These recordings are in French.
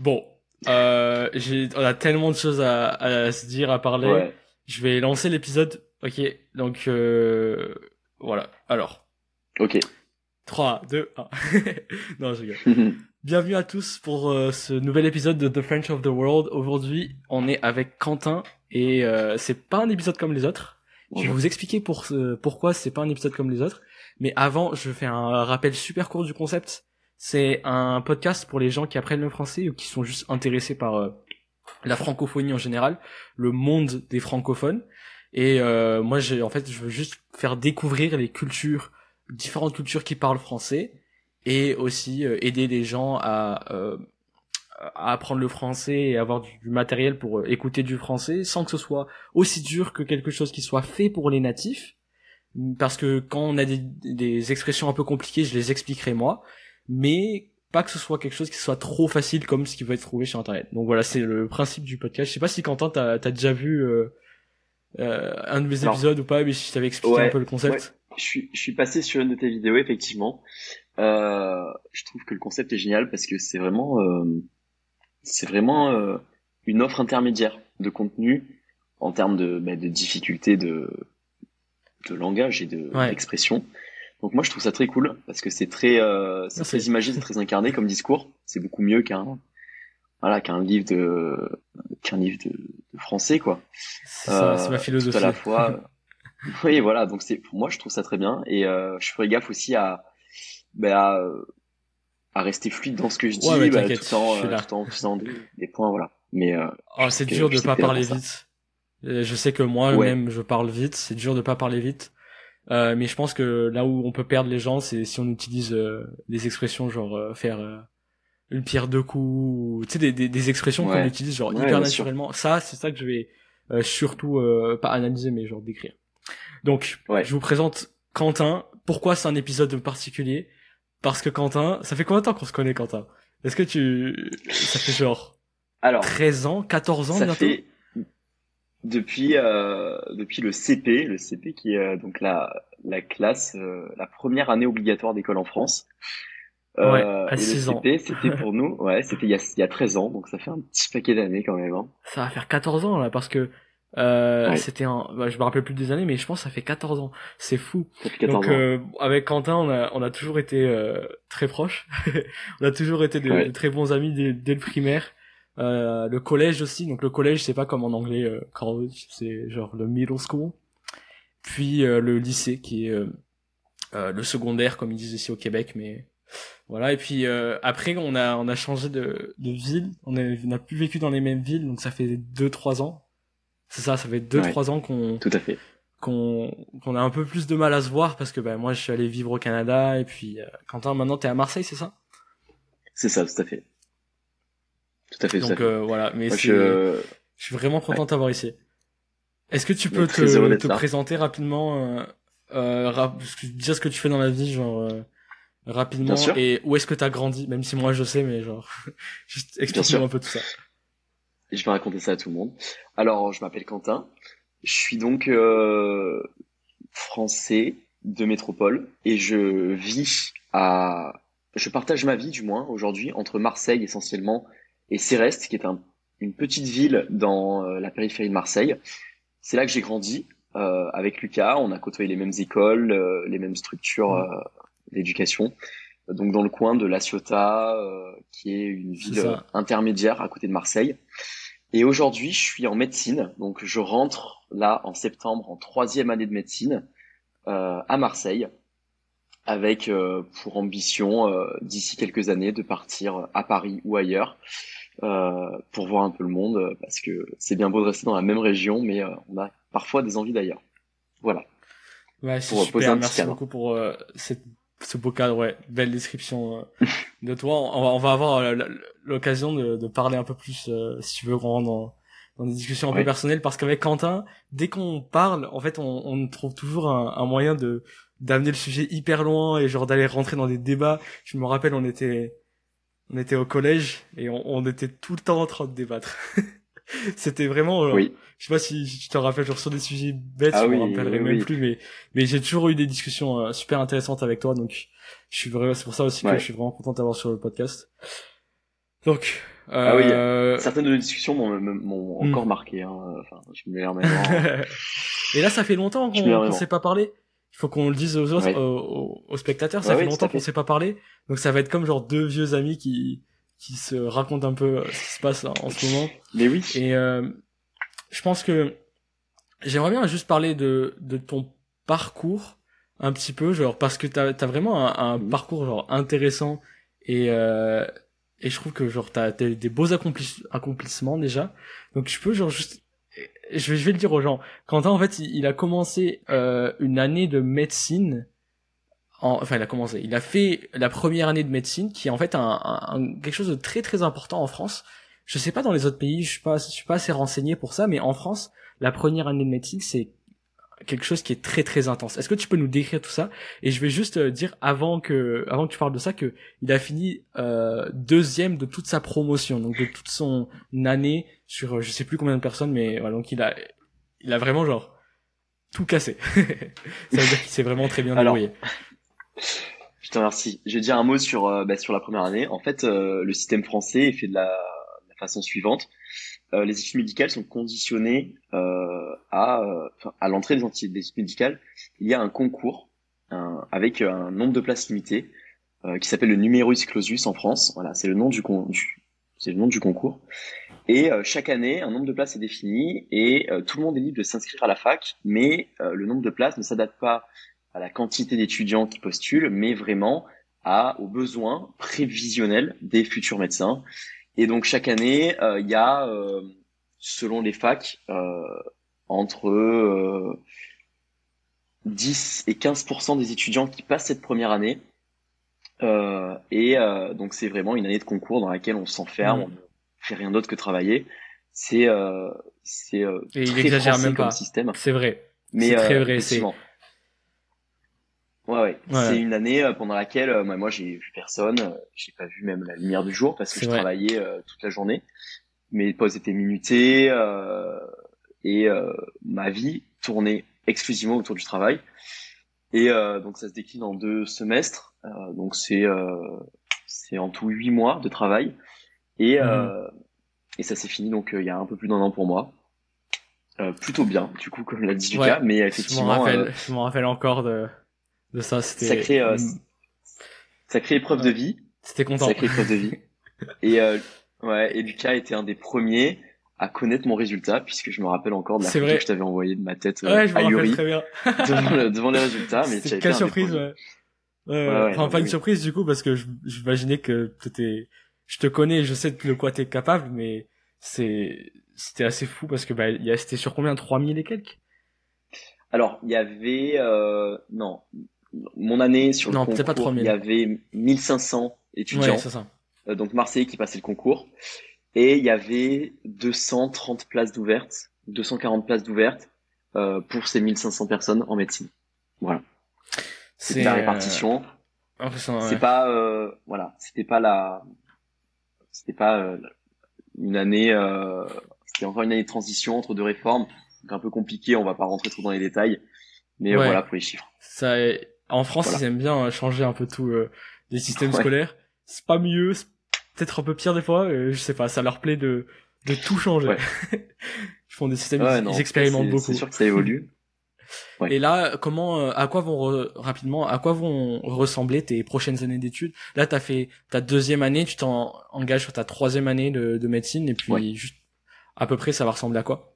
Bon, euh, on a tellement de choses à, à se dire, à parler. Ouais. Je vais lancer l'épisode. Ok, donc euh, voilà. Alors, Ok. 3, 2, 1. non, je rigole. Bienvenue à tous pour euh, ce nouvel épisode de The French of the World. Aujourd'hui, on est avec Quentin et euh, c'est pas un épisode comme les autres. Je vais vous expliquer pour ce- pourquoi c'est pas un épisode comme les autres. Mais avant, je fais un rappel super court du concept. C'est un podcast pour les gens qui apprennent le français ou qui sont juste intéressés par euh, la francophonie en général, le monde des francophones. Et euh, moi, j'ai en fait, je veux juste faire découvrir les cultures, différentes cultures qui parlent français, et aussi euh, aider les gens à, euh, à apprendre le français et avoir du, matériel pour écouter du français, sans que ce soit aussi dur que quelque chose qui soit fait pour les natifs. Parce que quand on a des expressions un peu compliquées, je les expliquerai moi, mais pas que ce soit quelque chose qui soit trop facile comme ce qui peut être trouvé sur internet. Donc voilà, c'est le principe du podcast. Je sais pas si Quentin t'as as déjà vu euh, euh, un de mes épisodes ou pas, mais je t'avais expliqué ouais, un peu le concept. Je suis, je suis passé sur une de tes vidéos, effectivement. Euh, je trouve que le concept est génial parce que c'est vraiment, euh, c'est vraiment euh, une offre intermédiaire de contenu en termes de, bah, de difficulté de, de langage et de Ouais. d'expression. Donc moi je trouve ça très cool parce que c'est très, euh, c'est très imagé, c'est très incarné comme discours. C'est beaucoup mieux qu'un, voilà, qu'un livre de, qu'un livre de, de français quoi. C'est ça, c'est Euh, ma philosophie. Tout à la fois. oui, voilà. Donc c'est pour moi, je trouve ça très bien et euh, je ferai gaffe aussi à, ben, à, à rester fluide dans ce que je dis, Ouais, bah, tout en, euh, tout en faisant des, des points, voilà. Mais euh, Oh, c'est dur de sais pas parler vite. Euh, Je sais que moi Ouais. même je parle vite, c'est dur de pas parler vite. Euh, mais je pense que là où on peut perdre les gens, c'est si on utilise euh, des expressions genre euh, faire euh, une pierre deux coups, ou, tu sais des, des, des expressions qu'on utilise genre Ouais, hyper sûr. naturellement. Ça, c'est ça que je vais euh, surtout euh, pas analyser mais genre décrire. Donc, Ouais. je vous présente Quentin. Pourquoi c'est un épisode particulier? Parce que Quentin, ça fait combien de temps qu'on se connaît Quentin? Est-ce que tu ça fait genre alors, 13 ans, 14 ans ça bientôt? fait depuis euh, depuis le CP, le CP qui est euh, donc la la classe, euh, la première année obligatoire d'école en France. Euh, Ouais, à et le six ans. CP, c'était pour nous, ouais, c'était il y a il y a 13 ans, donc ça fait un petit paquet d'années quand même. Hein. Ça va faire 14 ans là parce que euh, Ouais. c'était un bah, je me rappelle plus des années mais je pense que ça fait 14 ans. C'est fou. Ça fait 14 Donc euh, avec Quentin, on a on a toujours été euh, très proches. on a toujours été de, Ouais. de très bons amis dès, dès le primaire. Euh, le collège aussi. Donc le collège, c'est pas comme en anglais euh, college, c'est genre le middle school. Puis euh, le lycée qui est euh, euh, le secondaire comme ils disent ici au Québec mais voilà et puis euh, après on a on a changé de, de ville on a on a plus vécu dans les mêmes villes donc ça fait deux trois ans c'est ça ça fait deux Ouais. trois ans qu'on Tout à fait. qu'on qu'on a un peu plus de mal à se voir parce que ben moi je suis allé vivre au Canada et puis euh, Quentin maintenant t'es à Marseille c'est ça? C'est ça, tout à fait. Tout à fait, donc euh, voilà mais Moi, je... je suis vraiment content de t'avoir ici. Est-ce que tu peux te, te présenter rapidement euh, euh, rap- dire ce que tu fais dans la vie genre euh, rapidement et où est-ce que t'as grandi? Même si moi je sais mais genre juste explique-moi un peu tout ça. Je vais raconter ça à tout le monde. Alors, je m'appelle Quentin. Je suis donc euh, français de métropole et je vis à... Je partage ma vie, du moins, aujourd'hui, entre Marseille essentiellement et Céreste, qui est un- une petite ville dans euh, la périphérie de Marseille. C'est là que j'ai grandi euh, avec Lucas. On a côtoyé les mêmes écoles, euh, les mêmes structures euh, d'éducation. Donc dans le coin de La Ciotat, euh, qui est une ville euh, intermédiaire à côté de Marseille. Et aujourd'hui, je suis en médecine, donc je rentre là en septembre en troisième année de médecine euh, à Marseille, avec euh, pour ambition euh, d'ici quelques années de partir à Paris ou ailleurs pour voir un peu le monde, euh, parce que c'est bien beau de rester dans la même région, mais euh, on a parfois des envies d'ailleurs. Voilà. Ouais, c'est super. Merci beaucoup pour euh, cette, ce beau cadre. Ouais, belle description euh, de toi. On va, on va avoir euh, l'occasion de, de parler un peu plus, euh, si tu veux, rentre dans, dans des discussions un peu personnelles, parce qu'avec Quentin, dès qu'on parle, en fait, on, on trouve toujours un, un moyen de d'amener le sujet hyper loin et genre d'aller rentrer dans des débats. Je me rappelle, on était on était au collège et on, on était tout le temps en train de débattre. C'était vraiment genre, Oui. je sais pas si je te rappelle genre sur des sujets bêtes, Ah je me oui, rappellerai oui, même plus, mais mais j'ai toujours eu des discussions euh, super intéressantes avec toi, donc je suis vraiment, c'est pour ça aussi que je suis vraiment content d'avoir sur le podcast. Donc, Ah oui, euh... Certaines de nos discussions m'ont Hmm. encore marqué. Hein. Enfin, je me mets maintenant. Et là, ça fait longtemps qu'on me vraiment. s'est pas parlé. Il faut qu'on le dise aux autres, Ouais. aux, spectateurs. Ça Ouais, fait longtemps qu'on s'est pas parlé. Donc ça va être comme genre deux vieux amis qui qui se racontent un peu euh, ce qui se passe en ce moment. Mais oui. Et euh, je pense que j'aimerais bien juste parler de de ton parcours un petit peu, genre parce que t'as as vraiment un, un Mhm. parcours genre intéressant et euh, et je trouve que genre t'as eu des beaux accomplis- accomplissements déjà. Donc je peux genre juste je vais, je vais le dire aux gens. Quentin, en fait, il, il a commencé euh, une année de médecine. En, enfin, il a commencé. Il a fait la première année de médecine, qui est en fait un- un- quelque chose de très très important en France. Je sais pas dans les autres pays, je suis pas, je suis pas assez renseigné pour ça, mais en France, la première année de médecine, c'est quelque chose qui est très très intense. Est-ce que tu peux nous décrire tout ça? Et je vais juste euh, dire avant que avant que tu parles de ça que il a fini euh, deuxième de toute sa promotion, donc de toute son année sur euh, je sais plus combien de personnes, mais voilà, donc il a il a vraiment genre tout cassé. ça veut dire qu'il s'est vraiment très bien débrouillé. Je te remercie. Je vais dire un mot sur euh, bah, sur la première année. En fait, euh, le système français est fait de la, de la façon suivante. Euh, les études médicales sont conditionnées euh, à euh, à l'entrée des études médicales. Il y a un concours un- avec un nombre de places limitées euh, qui s'appelle le numerus clausus en France. Voilà, c'est le nom du, du c'est le nom du concours. Et euh, chaque année, un nombre de places est défini et euh, tout le monde est libre de s'inscrire à la fac, mais euh, le nombre de places ne s'adapte pas à la quantité d'étudiants qui postulent, mais vraiment à, aux besoins prévisionnels des futurs médecins. Et donc chaque année, euh, il y a, euh, selon les facs, euh, entre euh, 10 et 15% des étudiants qui passent cette première année. Euh, et euh, donc c'est vraiment une année de concours dans laquelle on s'enferme, Mhm. on ne fait rien d'autre que travailler. C'est euh, c'est euh, Et il très exagère français même comme système. C'est vrai. Mais C'est très vrai, c'est-. Ouais, ouais. Ouais. C'est une année euh, pendant laquelle euh, moi, moi, j'ai vu personne, euh, j'ai pas vu même la lumière du jour parce que je vrai. travaillais euh, toute la journée. Mes pauses étaient minutées euh, et euh, ma vie tournait exclusivement autour du travail. Et euh, donc ça se décline en deux semestres. Euh, donc c'est euh, c'est en tout huit mois de travail et euh, et ça s'est fini donc il y a un peu plus d'un an pour moi. Euh, plutôt bien, du coup, comme l'a dit Ouais, Lucas, mais Je m'en effectivement, rappelle, je m'en rappelle encore de de ça. C'était sacré, euh, sacrée épreuve de vie, c'était content. sacrée épreuve de vie. Et euh, ouais, et Lucas était un des premiers à connaître mon résultat, puisque je me rappelle encore de la photo vrai. que je t'avais envoyée de ma tête euh, Ouais, je ahurie très bien. devant, le- devant les résultats. Mais C'était quelle surprise, ouais. Ouais, enfin, pas une oui. surprise du coup, parce que j'imaginais que t'étais, je te connais, je sais de quoi t'es capable, mais c'est, c'était assez fou parce que, bah, il y a, c'était sur combien? 3000 et quelques? Alors, il y avait, euh, non, mon année sur le Non, peut-être pas concours, 3000. il y avait 1500 étudiants, Ouais, euh, donc Marseille qui passait le concours, et il y avait 230 places d'ouvertes, 240 places d'ouvertes euh, pour ces 1500 personnes en médecine. Voilà. C'est la euh, répartition. C'est ouais. pas, euh, voilà, c'était pas la, c'était pas euh, une année, euh, c'était encore une année de transition entre deux réformes, donc un peu compliqué. On va pas rentrer trop dans les détails, mais Ouais. voilà pour les chiffres. Ça, en France, Voilà. ils aiment bien euh, changer un peu tout, euh, les systèmes Ouais. scolaires. C'est pas mieux, c'est peut-être un peu pire des fois, euh, je sais pas, ça leur plaît de, de tout changer. Ouais. ils font des systèmes, Ouais, ils, non, ils expérimentent beaucoup. C'est sûr que ça évolue. Ouais. Et là, comment, à quoi vont re- rapidement, à quoi vont ressembler tes prochaines années d'études? Là, t'as fait ta deuxième année, tu t'en engages sur ta troisième année de, de médecine, et puis juste à peu près, ça va ressembler à quoi?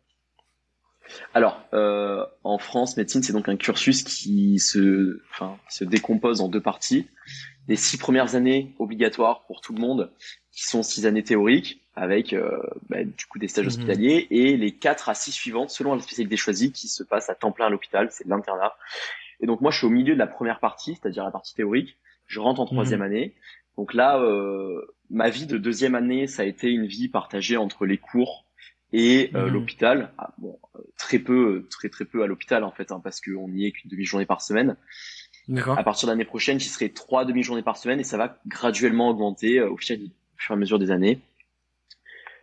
Alors, euh, en France, médecine, c'est donc un cursus qui se, enfin, se décompose en deux parties. Les six premières années obligatoires pour tout le monde, qui sont six années théoriques, avec euh, bah, du coup des stages Mhm. hospitaliers, et les quatre à six suivantes, selon la spécialité choisie, qui se passent à temps plein à l'hôpital, c'est de l'internat. Et donc moi, je suis au milieu de la première partie, c'est-à-dire la partie théorique. Je rentre en troisième année. Donc là, euh, ma vie de deuxième année, ça a été une vie partagée entre les cours et euh, Mhm. l'hôpital. Ah, bon, euh, très peu, très très peu à l'hôpital en fait, hein, parce qu'on n'y est qu'une demi-journée par semaine. À partir de l'année prochaine, j'y serai trois demi-journées par semaine et ça va graduellement augmenter euh, au fur au fur et à mesure des années.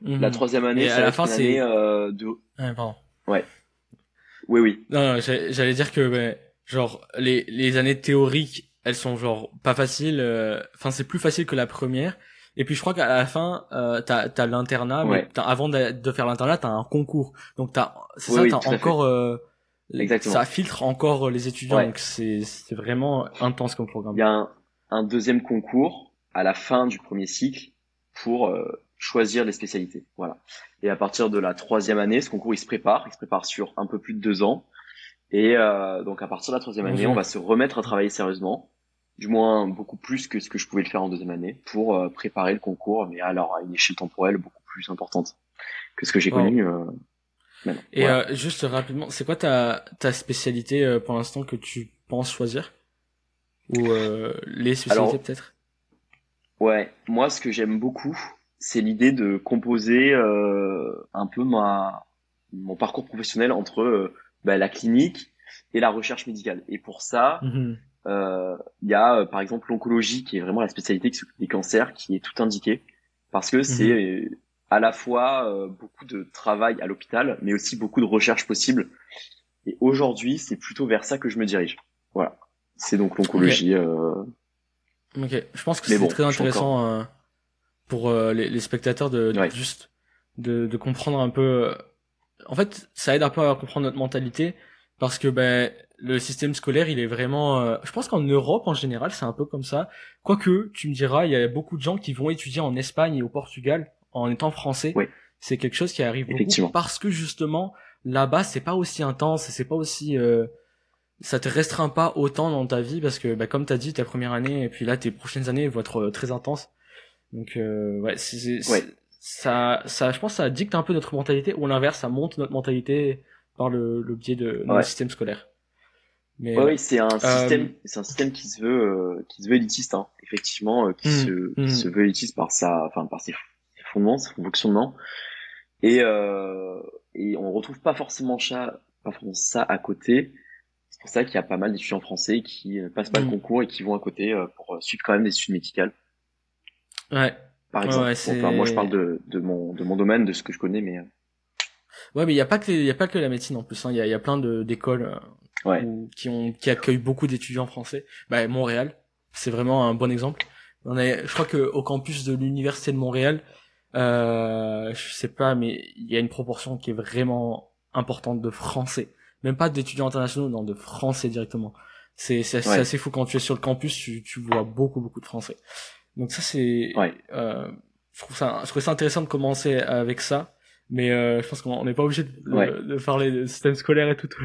La Mhm. troisième année, Et à la fin, c'est- euh, de. Ouais, pardon. Oui, oui. Non, non, j'allais dire que, ben, genre, les, les années théoriques, elles sont genre pas faciles. euh, Enfin, c'est plus facile que la première, Et puis je crois qu'à la fin, euh, t'as as, l'internat, mais avant de, de faire l'internat, t'as un concours. Donc t'as, c'est ça, t'as encore, euh, ça filtre encore les étudiants. Donc c'est c'est vraiment intense comme programme. Il y a un, un, deuxième concours à la fin du premier cycle pour euh, choisir les spécialités. Voilà. Et à partir de la troisième année, ce concours il se prépare, il se prépare sur un peu plus de deux ans. Et euh, donc à partir de la troisième année, on va se remettre à travailler sérieusement du moins beaucoup plus que ce que je pouvais le faire en deuxième année pour euh, préparer le concours, mais alors à une échelle temporelle beaucoup plus importante que ce que j'ai connu. Euh, Et euh, juste rapidement, c'est quoi ta, ta spécialité pour l'instant que tu penses choisir? Ou les spécialités peut-être? Ouais, moi ce que j'aime beaucoup, c'est l'idée de composer un peu ma mon parcours professionnel entre bah, la clinique et la recherche médicale. Et pour ça, mmh euh, il y a euh, par exemple l'oncologie qui est vraiment la spécialité des cancers, qui est tout indiqué parce que mhm. c'est euh, à la fois beaucoup de travail à l'hôpital, mais aussi beaucoup de recherches possibles. Et aujourd'hui, c'est plutôt vers ça que je me dirige. Voilà. C'est donc l'oncologie. Ok. Je pense que c'est très intéressant pour les, les, spectateurs de, juste de, de, comprendre un peu. En fait, ça aide un peu à comprendre notre mentalité parce que ben le système scolaire, il est vraiment. Euh, je pense qu'en Europe en général, c'est un peu comme ça. Quoique, tu me diras, il y a beaucoup de gens qui vont étudier en Espagne et au Portugal en étant français. Oui. C'est quelque chose qui arrive beaucoup parce que justement là-bas, c'est pas aussi intense, c'est pas aussi. Euh, ça te restreint pas autant dans ta vie parce que, bah, comme t'as dit, ta première année et puis là, tes prochaines années vont être euh, très intenses. Donc, euh, ouais, c'est, ça, ça, je pense, ça dicte un peu notre mentalité ou l'inverse, ça monte notre mentalité par le, le biais de notre système scolaire oui, c'est un système, c'est un système qui se veut, euh, qui se veut élitiste, hein, effectivement, euh, qui mmh, se, qui mmh. se veut élitiste par sa, enfin par ses fondements, son fonctionnement, et euh, et on retrouve pas forcément ça, pas forcément ça à côté. C'est pour ça qu'il y a pas mal d'étudiants français qui passent pas le mmh. concours et qui vont à côté pour suivre quand même des études médicales. Ouais. Par exemple. enfin, moi, je parle de, de mon de mon domaine, de ce que je connais, mais. Ouais, mais il y a pas que il y a pas que la médecine en plus. Hein. Il y, a, y a plein d'écoles ouais. qui ont qui accueillent beaucoup d'étudiants français. Bah, Montréal, c'est vraiment un bon exemple. On est, je crois que au campus de l'université de Montréal, euh, je sais pas, mais il y a une proportion qui est vraiment importante de français. Même pas d'étudiants internationaux, non, de français directement. C'est c'est assez, fou quand tu es sur le campus, tu, tu vois beaucoup beaucoup de français. Donc ça c'est, ouais. euh, je trouve ça, je trouve ça intéressant de commencer avec ça mais euh, je pense qu'on n'est pas obligé de, de, parler de système scolaire et tout, tout,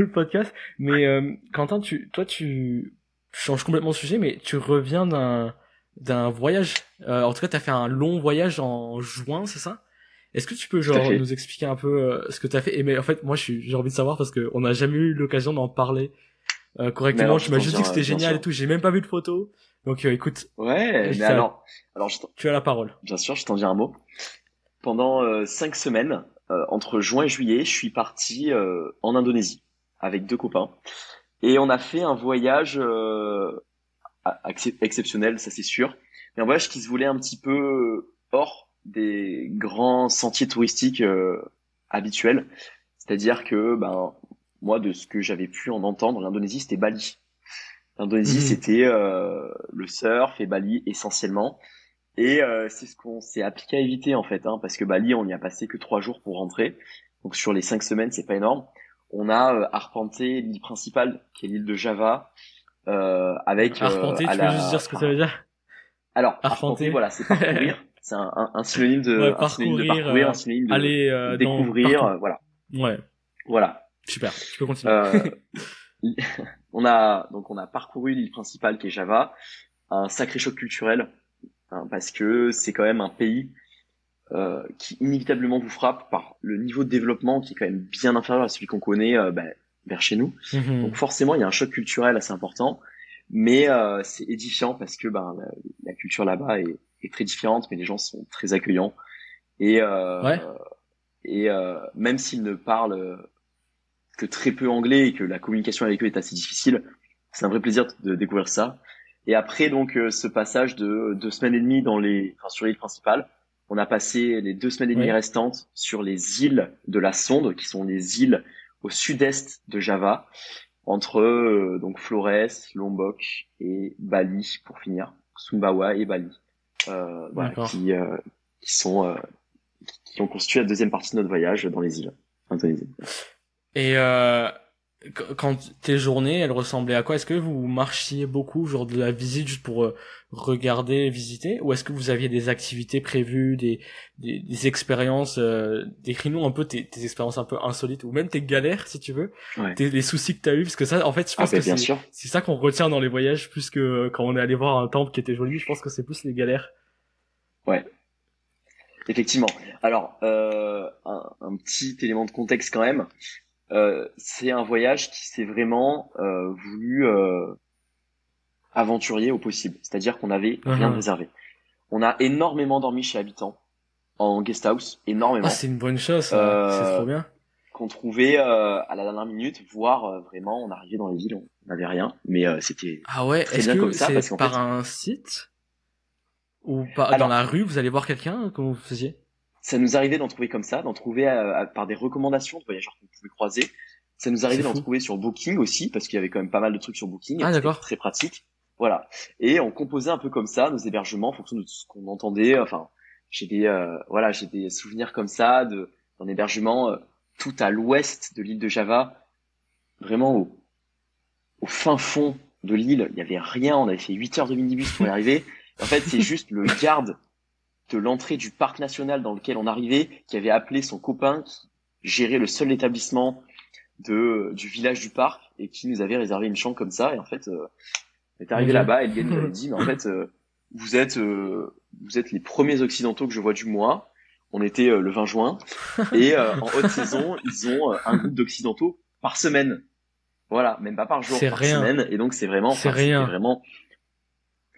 le, podcast. Mais euh, Quentin, tu, toi, tu changes complètement de sujet, mais tu reviens d'un d'un voyage. Euh, en tout cas, tu as fait un long voyage en juin, c'est ça? Est-ce que tu peux genre nous expliquer un peu euh, ce que tu as fait? Et mais en fait, moi, j'ai envie de savoir parce qu'on n'a jamais eu l'occasion d'en parler euh, correctement. tu m'as juste dit que c'était génial et tout. J'ai même pas vu de photos. Donc, écoute. Ouais. Mais alors, alors, tu as la parole. Bien sûr, je t'en dis un mot pendant euh, cinq semaines, euh, entre juin et juillet, je suis parti euh, en Indonésie avec deux copains. Et on a fait un voyage exceptionnel, ça c'est sûr. Mais un voyage qui se voulait un petit peu hors des grands sentiers touristiques habituels. C'est-à-dire que, ben, moi, de ce que j'avais pu en entendre, l'Indonésie, c'était Bali. L'Indonésie, mmh. c'était le surf et Bali essentiellement. Et euh, c'est ce qu'on s'est appliqué à éviter en fait, hein, parce que Bali, on y a passé que trois jours pour rentrer. Donc sur les cinq semaines, c'est pas énorme. On a euh, arpenté l'île principale, qui est l'île de Java, euh, avec. Euh, arpenté, tu peux juste dire ce que ça veut dire? Alors, arpenter, voilà, c'est parcourir. c'est un, un, un, synonyme de, ouais, parcourir, de parcourir, un synonyme de aller, découvrir, voilà. Ouais. Voilà. Super. Tu peux continuer. on a donc on a parcouru l'île principale qui est Java, un sacré choc culturel Hein, parce que c'est quand même un pays euh, qui inévitablement vous frappe par le niveau de développement qui est quand même bien inférieur à celui qu'on connaît euh, ben, vers chez nous. Mhm. Donc forcément, il y a un choc culturel assez important, mais euh, c'est édifiant parce que ben, la, culture là-bas est, est, très différente, mais les gens sont très accueillants. Et, euh, et euh, même s'ils ne parlent que très peu anglais et que la communication avec eux est assez difficile, c'est un vrai plaisir de découvrir ça. Et après donc euh, ce passage de deux semaines et demie dans les, enfin, sur l'île principale, on a passé les deux semaines et demie restantes sur les îles de la Sonde, qui sont les îles au sud-est de Java, entre euh, donc Flores, Lombok et Bali pour finir, Sumbawa et Bali. euh, voilà, qui, euh, qui sont euh, qui ont constitué la deuxième partie de notre voyage dans les îles indonésiennes. Et euh, quand tes journées, elles ressemblaient à quoi? Est-ce que vous marchiez beaucoup, genre de la visite juste pour euh, regarder, visiter, ou est-ce que vous aviez des activités prévues, des des, des expériences euh, Décris-nous un peu tes, tes, expériences un peu insolites, ou même tes galères, si tu veux, ouais. tes, les soucis que t'as eu, parce que ça, en fait, je pense ah, que c'est c'est ça qu'on retient dans les voyages, plus que quand on est allé voir un temple qui était joli. Je pense que c'est plus les galères. Ouais. Effectivement. Alors, euh, un, un, petit élément de contexte quand même. Euh, c'est un voyage qui s'est vraiment euh, voulu euh, aventurier au possible. C'est-à-dire qu'on n'avait uh -huh. rien réservé. On a énormément dormi chez habitants en guest house, énormément. Ah, c'est une bonne chose, c'est trop bien. Qu'on trouvait à la dernière minute, voire vraiment on arrivait dans les villes, on n'avait rien, mais c'était ah ouais, très bien comme ça parce par fait, un site ou pas? Alors, dans la rue, vous allez voir quelqu'un? Comment vous faisiez? Ça nous arrivait d'en trouver comme ça, d'en trouver à, à, par des recommandations de voyageurs qu'on pouvait croiser. Ça nous arrivait d'en trouver sur Booking aussi, parce qu'il y avait quand même pas mal de trucs sur Booking. Ah d'accord. Très pratique. Voilà. Et on composait un peu comme ça nos hébergements en fonction de ce qu'on entendait. Enfin, j'ai des euh, voilà, j'ai des souvenirs comme ça de d'un hébergement euh, tout à l'ouest de l'île de Java, vraiment au, au fin fond de l'île. Il y avait rien. On avait fait 8 heures de minibus pour y arriver. En fait, c'est juste le garde de l'entrée du parc national dans lequel on arrivait qui avait appelé son copain qui gérait le seul établissement de du village du parc et qui nous avait réservé une chambre comme ça. Et en fait euh, on est arrivé là-bas et le gars nous avait dit mais en fait euh, vous êtes euh, vous êtes les premiers occidentaux que je vois du mois. On était euh, le 20 juin. Et euh, en haute saison ils ont euh, un groupe d'occidentaux par semaine. Voilà même pas par jour par rien. semaine. Et donc c'est vraiment c'est rien. vraiment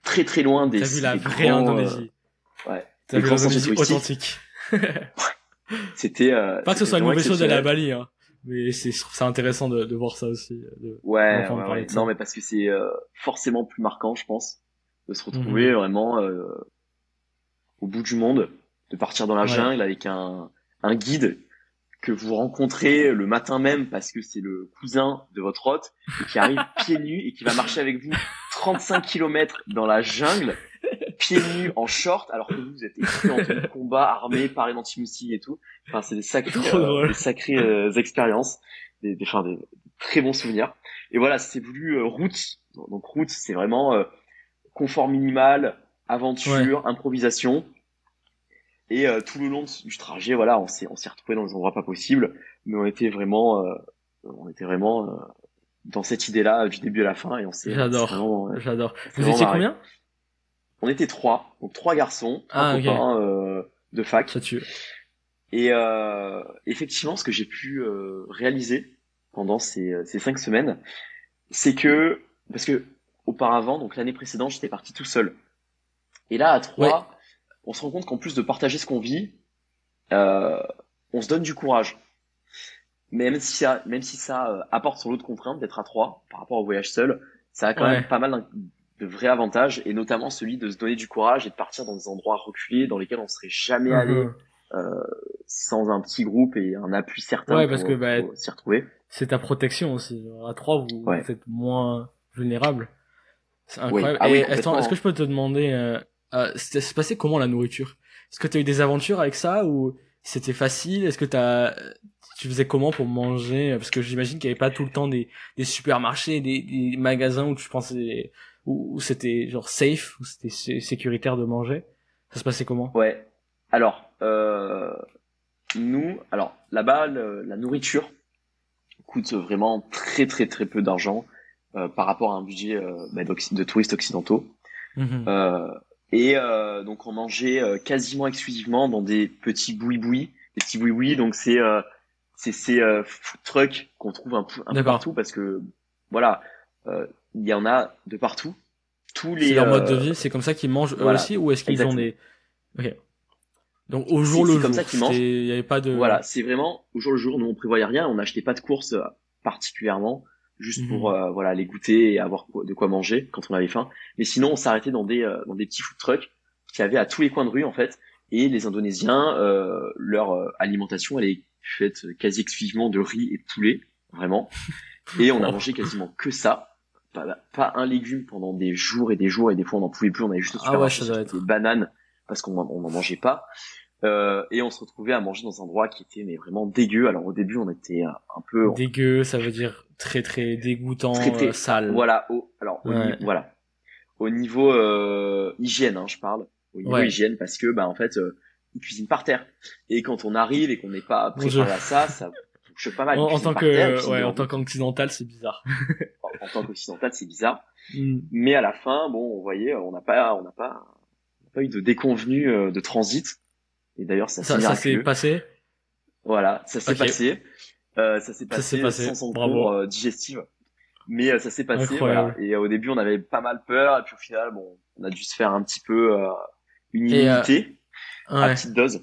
très très loin des T'as vu la vraie grands, Indonésie. ouais T'as vu l'Indonésie authentique. C'était euh, pas que ce soit une mauvaise chose d'aller à Bali hein. Mais c'est c'est intéressant de, de voir ça aussi de, ouais, ouais, ouais. non mais parce que c'est euh, forcément plus marquant je pense de se retrouver Mhm. vraiment euh, au bout du monde de partir dans la Ouais. jungle avec un un guide que vous rencontrez le matin même parce que c'est le cousin de votre hôte et qui arrive pieds nus et qui va marcher avec vous 35 km dans la jungle pieds nus en short alors que vous, vous êtes équipé en combat armé paré d'anti-moustique et tout. Enfin c'est des sacrées euh, des sacrées euh, expériences. Des, des, enfin, des très bons souvenirs. Et voilà c'est voulu euh, route. Donc route c'est vraiment confort minimal aventure improvisation. Et tout le long du trajet voilà on s'est on s'est retrouvé dans des endroits pas possibles mais on était vraiment on était vraiment dans cette idée là du début à la fin et on s'est J'adore. j'adore. Vous étiez marré. combien? On était trois donc trois garçons Ah, un copain euh, de fac ça tue et euh, effectivement, ce que j'ai pu euh, réaliser pendant ces, ces cinq semaines, c'est que parce que auparavant, donc l'année précédente, j'étais parti tout seul. Et là, à trois, Ouais. on se rend compte qu'en plus de partager ce qu'on vit, euh, on se donne du courage. Même si ça, même si ça apporte son lot de contraintes d'être à trois par rapport au voyage seul, ça a quand Ouais. même pas mal de vrais avantages, et notamment celui de se donner du courage et de partir dans des endroits reculés dans lesquels on serait jamais allé Mhm. sans un petit groupe et un appui certain Ouais, pour, parce que, bah, pour s'y retrouver. c'est ta protection aussi. À trois vous, Ouais. vous êtes moins vulnérable. C'est incroyable. Ah oui, et est-ce que je peux te demander euh, euh, c'était se passait comment la nourriture? Est-ce que t'as eu des aventures avec ça ou c'était facile? Est-ce que t'as tu faisais comment pour manger? Parce que j'imagine qu'il y avait pas tout le temps des, des supermarchés des, des magasins où tu pensais où, où c'était genre safe où c'était sé- sécuritaire de manger? Ça se passait comment? Ouais. Alors, euh, nous, alors là-bas, la nourriture coûte vraiment très très très peu d'argent euh, par rapport à un budget euh, bah, de touristes occidentaux. Euh, et euh, donc on mangeait euh, quasiment exclusivement dans des petits boui-boui. Des petits boui-boui, donc c'est euh, c'est ces euh, food trucks qu'on trouve un peu, un peu D'accord. partout parce que voilà, euh, il y en a de partout. Tous les c'est leur mode de euh, vie c'est comme ça qu'ils mangent eux voilà. aussi ou est-ce qu'ils ont des ok donc au jour le c'est comme jour ça qu'ils mangent. il y avait pas de Voilà, c'est vraiment au jour le jour. Nous, on prévoyait rien, on n'achetait pas de courses euh, particulièrement, juste Mhm. pour euh, voilà les goûter et avoir de quoi manger quand on avait faim. Mais sinon, on s'arrêtait dans des euh, dans des petits food trucks qui avaient à tous les coins de rue en fait. Et les Indonésiens, euh, leur euh, alimentation, elle est faite quasi exclusivement de riz et de poulet, vraiment. Et on a mangé quasiment que ça pas, pas un légume pendant des jours et des jours et des fois on n'en pouvait plus, on avait juste au Ah ouais, des bananes parce qu'on on n'en mangeait pas. Euh, et on se retrouvait à manger dans un endroit qui était mais vraiment dégueu. Alors au début on était un peu Dégueu, ça veut dire très très dégoûtant, Très, très- euh, sale. voilà au alors au niveau, voilà au niveau euh, hygiène hein, je parle au niveau Ouais. hygiène parce que bah en fait euh, ils cuisinent par terre et quand on arrive et qu'on n'est pas préparé à ça ça pas mal En, tant que, terre, ouais, en tant qu'occidental, c'est bizarre. en, en tant qu'occidental c'est bizarre Hmm. mais à la fin bon on voyait on n'a pas on n'a pas pas eu de déconvenue euh, de transit et d'ailleurs ça, Ça, ça s'est passé. Voilà, ça s'est passé. Euh, ça s'est passé, passé, sans encombre euh, digestive. Mais euh, ça s'est passé, Incroyable. voilà. Et euh, au début, on avait pas mal peur, et puis au final, bon, on a dû se faire un petit peu une Et, immunité à Ouais. petite dose.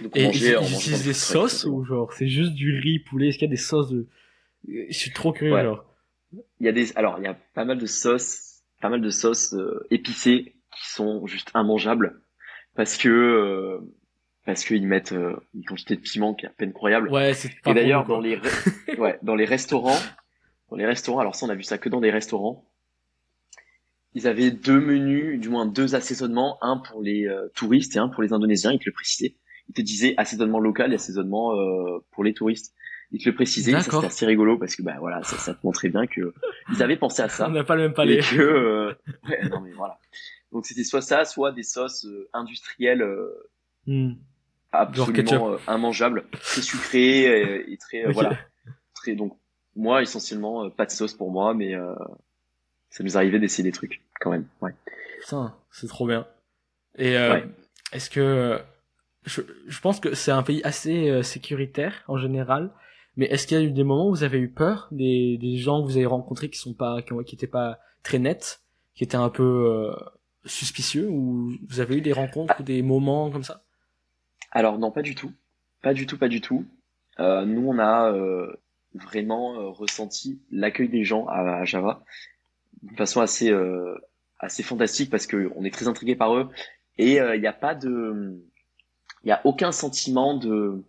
Donc Et ils utilisent des sauces ou genre c'est juste du riz poulet? Est-ce qu'il y a des sauces de... Je suis trop curieux Ouais. genre. Il y a des, alors il y a pas mal de sauces, pas mal de sauces euh, épicées qui sont juste immangeables parce que euh, parce qu'ils mettent euh, une quantité de piment qui est à peine croyable. Ouais, c'est pas Et d'ailleurs, dans les, re- ouais, dans les restaurants, dans les restaurants, alors ça, on a vu ça que dans des restaurants, ils avaient deux menus, du moins deux assaisonnements, un pour les euh, touristes et un pour les Indonésiens, ils te le précisaient. Ils te disaient assaisonnement local et assaisonnement euh, pour les touristes. Ils te le précisaient, ça D'accord. c'était assez rigolo parce que bah voilà, ça, ça te montrait bien que ils avaient pensé à ça On n'a pas le même et palais. que euh, ouais, non mais voilà. Donc c'était soit ça, soit des sauces euh, industrielles euh, Hmm. absolument euh, immangeable, très sucré et, et très euh, voilà, très donc moi essentiellement euh, pas de sauce pour moi, mais euh, ça nous arrivait d'essayer des trucs quand même. Ouais. Putain, c'est trop bien. Et euh, Ouais. est-ce que je, je pense que c'est un pays assez euh, sécuritaire en général, mais est-ce qu'il y a eu des moments où vous avez eu peur? Des, des gens que vous avez rencontrés qui sont pas qui, qui pas très nets, qui étaient un peu euh, suspicieux ou vous avez eu des rencontres ou des moments comme ça? Alors non, pas du tout, pas du tout, pas du tout. Euh, nous on a euh, vraiment euh, ressenti l'accueil des gens à, à Java d'une façon assez euh, assez fantastique parce que on est très intrigué par eux. Et il n'y a pas de il y a aucun sentiment de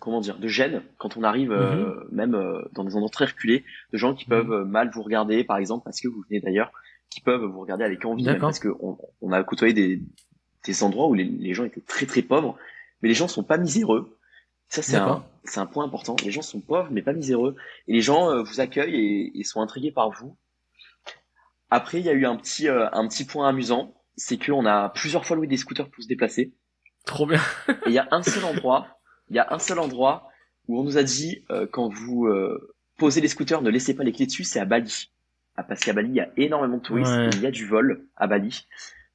comment dire de gêne quand on arrive euh, même euh, dans des endroits très reculés de gens qui peuvent euh, mal vous regarder par exemple parce que vous venez d'ailleurs qui peuvent vous regarder avec envie même parce que on, on a côtoyé des des endroits où les, les gens étaient très très pauvres mais les gens sont pas miséreux. Ça c'est un c'est un point important. Les gens sont pauvres mais pas miséreux. Et les gens euh, vous accueillent et, et sont intrigués par vous. Après il y a eu un petit euh, un petit point amusant c'est qu'on a plusieurs fois loué des scooters pour se déplacer Trop bien. et il y a un seul endroit, il y a un seul endroit où on nous a dit euh, quand vous euh, posez les scooters, ne laissez pas les clés dessus, c'est à Bali. Ah, parce qu'à Bali, il y a énormément de touristes, Ouais. et il y a du vol à Bali.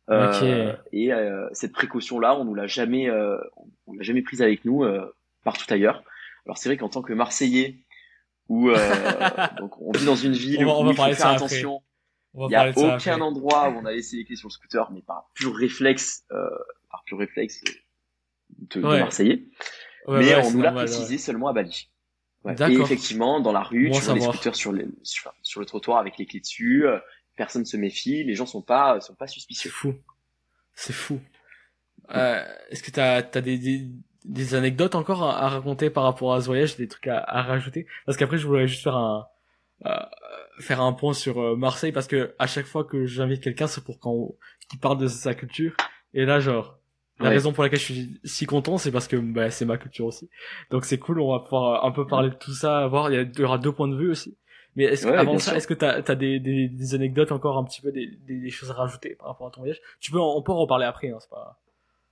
Euh, Ok. Et euh, cette précaution-là, on nous l'a jamais, euh, on l'a jamais prise avec nous euh, partout ailleurs. Alors c'est vrai qu'en tant que Marseillais, où euh, donc on vit dans une ville On va- on où va il faut faire après. Il y a aucun après. endroit où on a laissé les clés sur le scooter, mais par pur réflexe, euh, par pur réflexe de, de Ouais. Marseillais. Ouais, mais ouais, on c'est nous l'a précisé seulement à Bali. Et effectivement, dans la rue, Bon tu vois les scooters sur, les, sur, sur le trottoir avec les clés dessus. euh, Personne se méfie. Les gens sont pas sont pas C'est suspicieux. fou. C'est fou. Euh, Est-ce que t'as as des, des, des anecdotes encore à, à raconter par rapport à ce voyage, des trucs à, à rajouter? Parce qu'après, je voulais juste faire un euh, faire un point sur euh, Marseille parce que à chaque fois que j'invite quelqu'un, c'est pour qu'on qu'il parle de sa culture. Et là, genre, la Ouais. raison pour laquelle je suis si content, c'est parce que bah, c'est ma culture aussi. Donc c'est cool, on va pouvoir un peu parler de tout ça, voir. Il y, aura deux points de vue aussi. Mais est-ce Ouais, avant ça, est-ce que t'as as des, des, des anecdotes encore un petit peu, des, des, des choses à rajouter par rapport à ton voyage? Tu peux, on peut en reparler après, hein, c'est pas.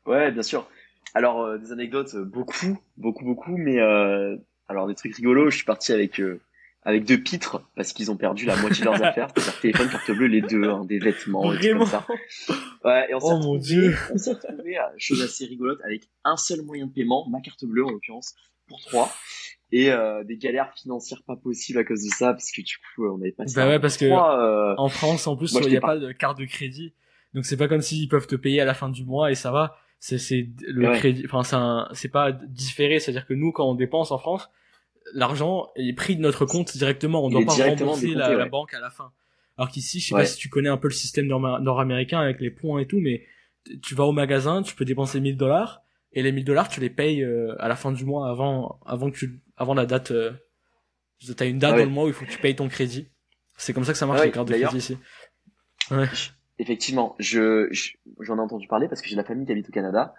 Ouais, bien sûr. Alors euh, des anecdotes, euh, beaucoup, beaucoup, beaucoup. Mais euh, alors des trucs rigolos. Je suis parti avec euh, avec deux pitres parce qu'ils ont perdu la moitié de leurs affaires, c'est-à-dire téléphone, carte bleue, les deux, hein, des vêtements, Vraiment comme ça. Ouais, et on s'est Oh mon retrouvé, Dieu. on s'est retrouvé à chose assez rigolote avec un seul moyen de paiement, ma carte bleue en l'occurrence, pour trois, et euh, des galères financières pas possibles à cause de ça, parce que du coup, on avait pas Bah ouais, parce que trois, euh, en France, en plus, il n'y a pas de carte de crédit. Donc c'est pas comme s'ils peuvent te payer à la fin du mois et ça va. C'est, le Ouais. crédit, enfin, c'est pas différé. C'est-à-dire que nous, quand on dépense en France, l'argent est pris de notre compte directement. On Il doit pas rembourser la, banque à la fin. Alors qu'ici, je sais Ouais. pas si tu connais un peu le système nord- nord-américain avec les points et tout, mais tu vas au magasin, tu peux dépenser 1000 dollars et les 1000 dollars, tu les payes euh, à la fin du mois avant, avant que tu, avant la date, euh, T'as une date Ah ouais. dans le mois où il faut que tu payes ton crédit. C'est comme ça que ça marche Ah les cartes de crédit ici. Ouais. Effectivement, je je- j'en ai entendu parler parce que j'ai de la famille qui habite au Canada.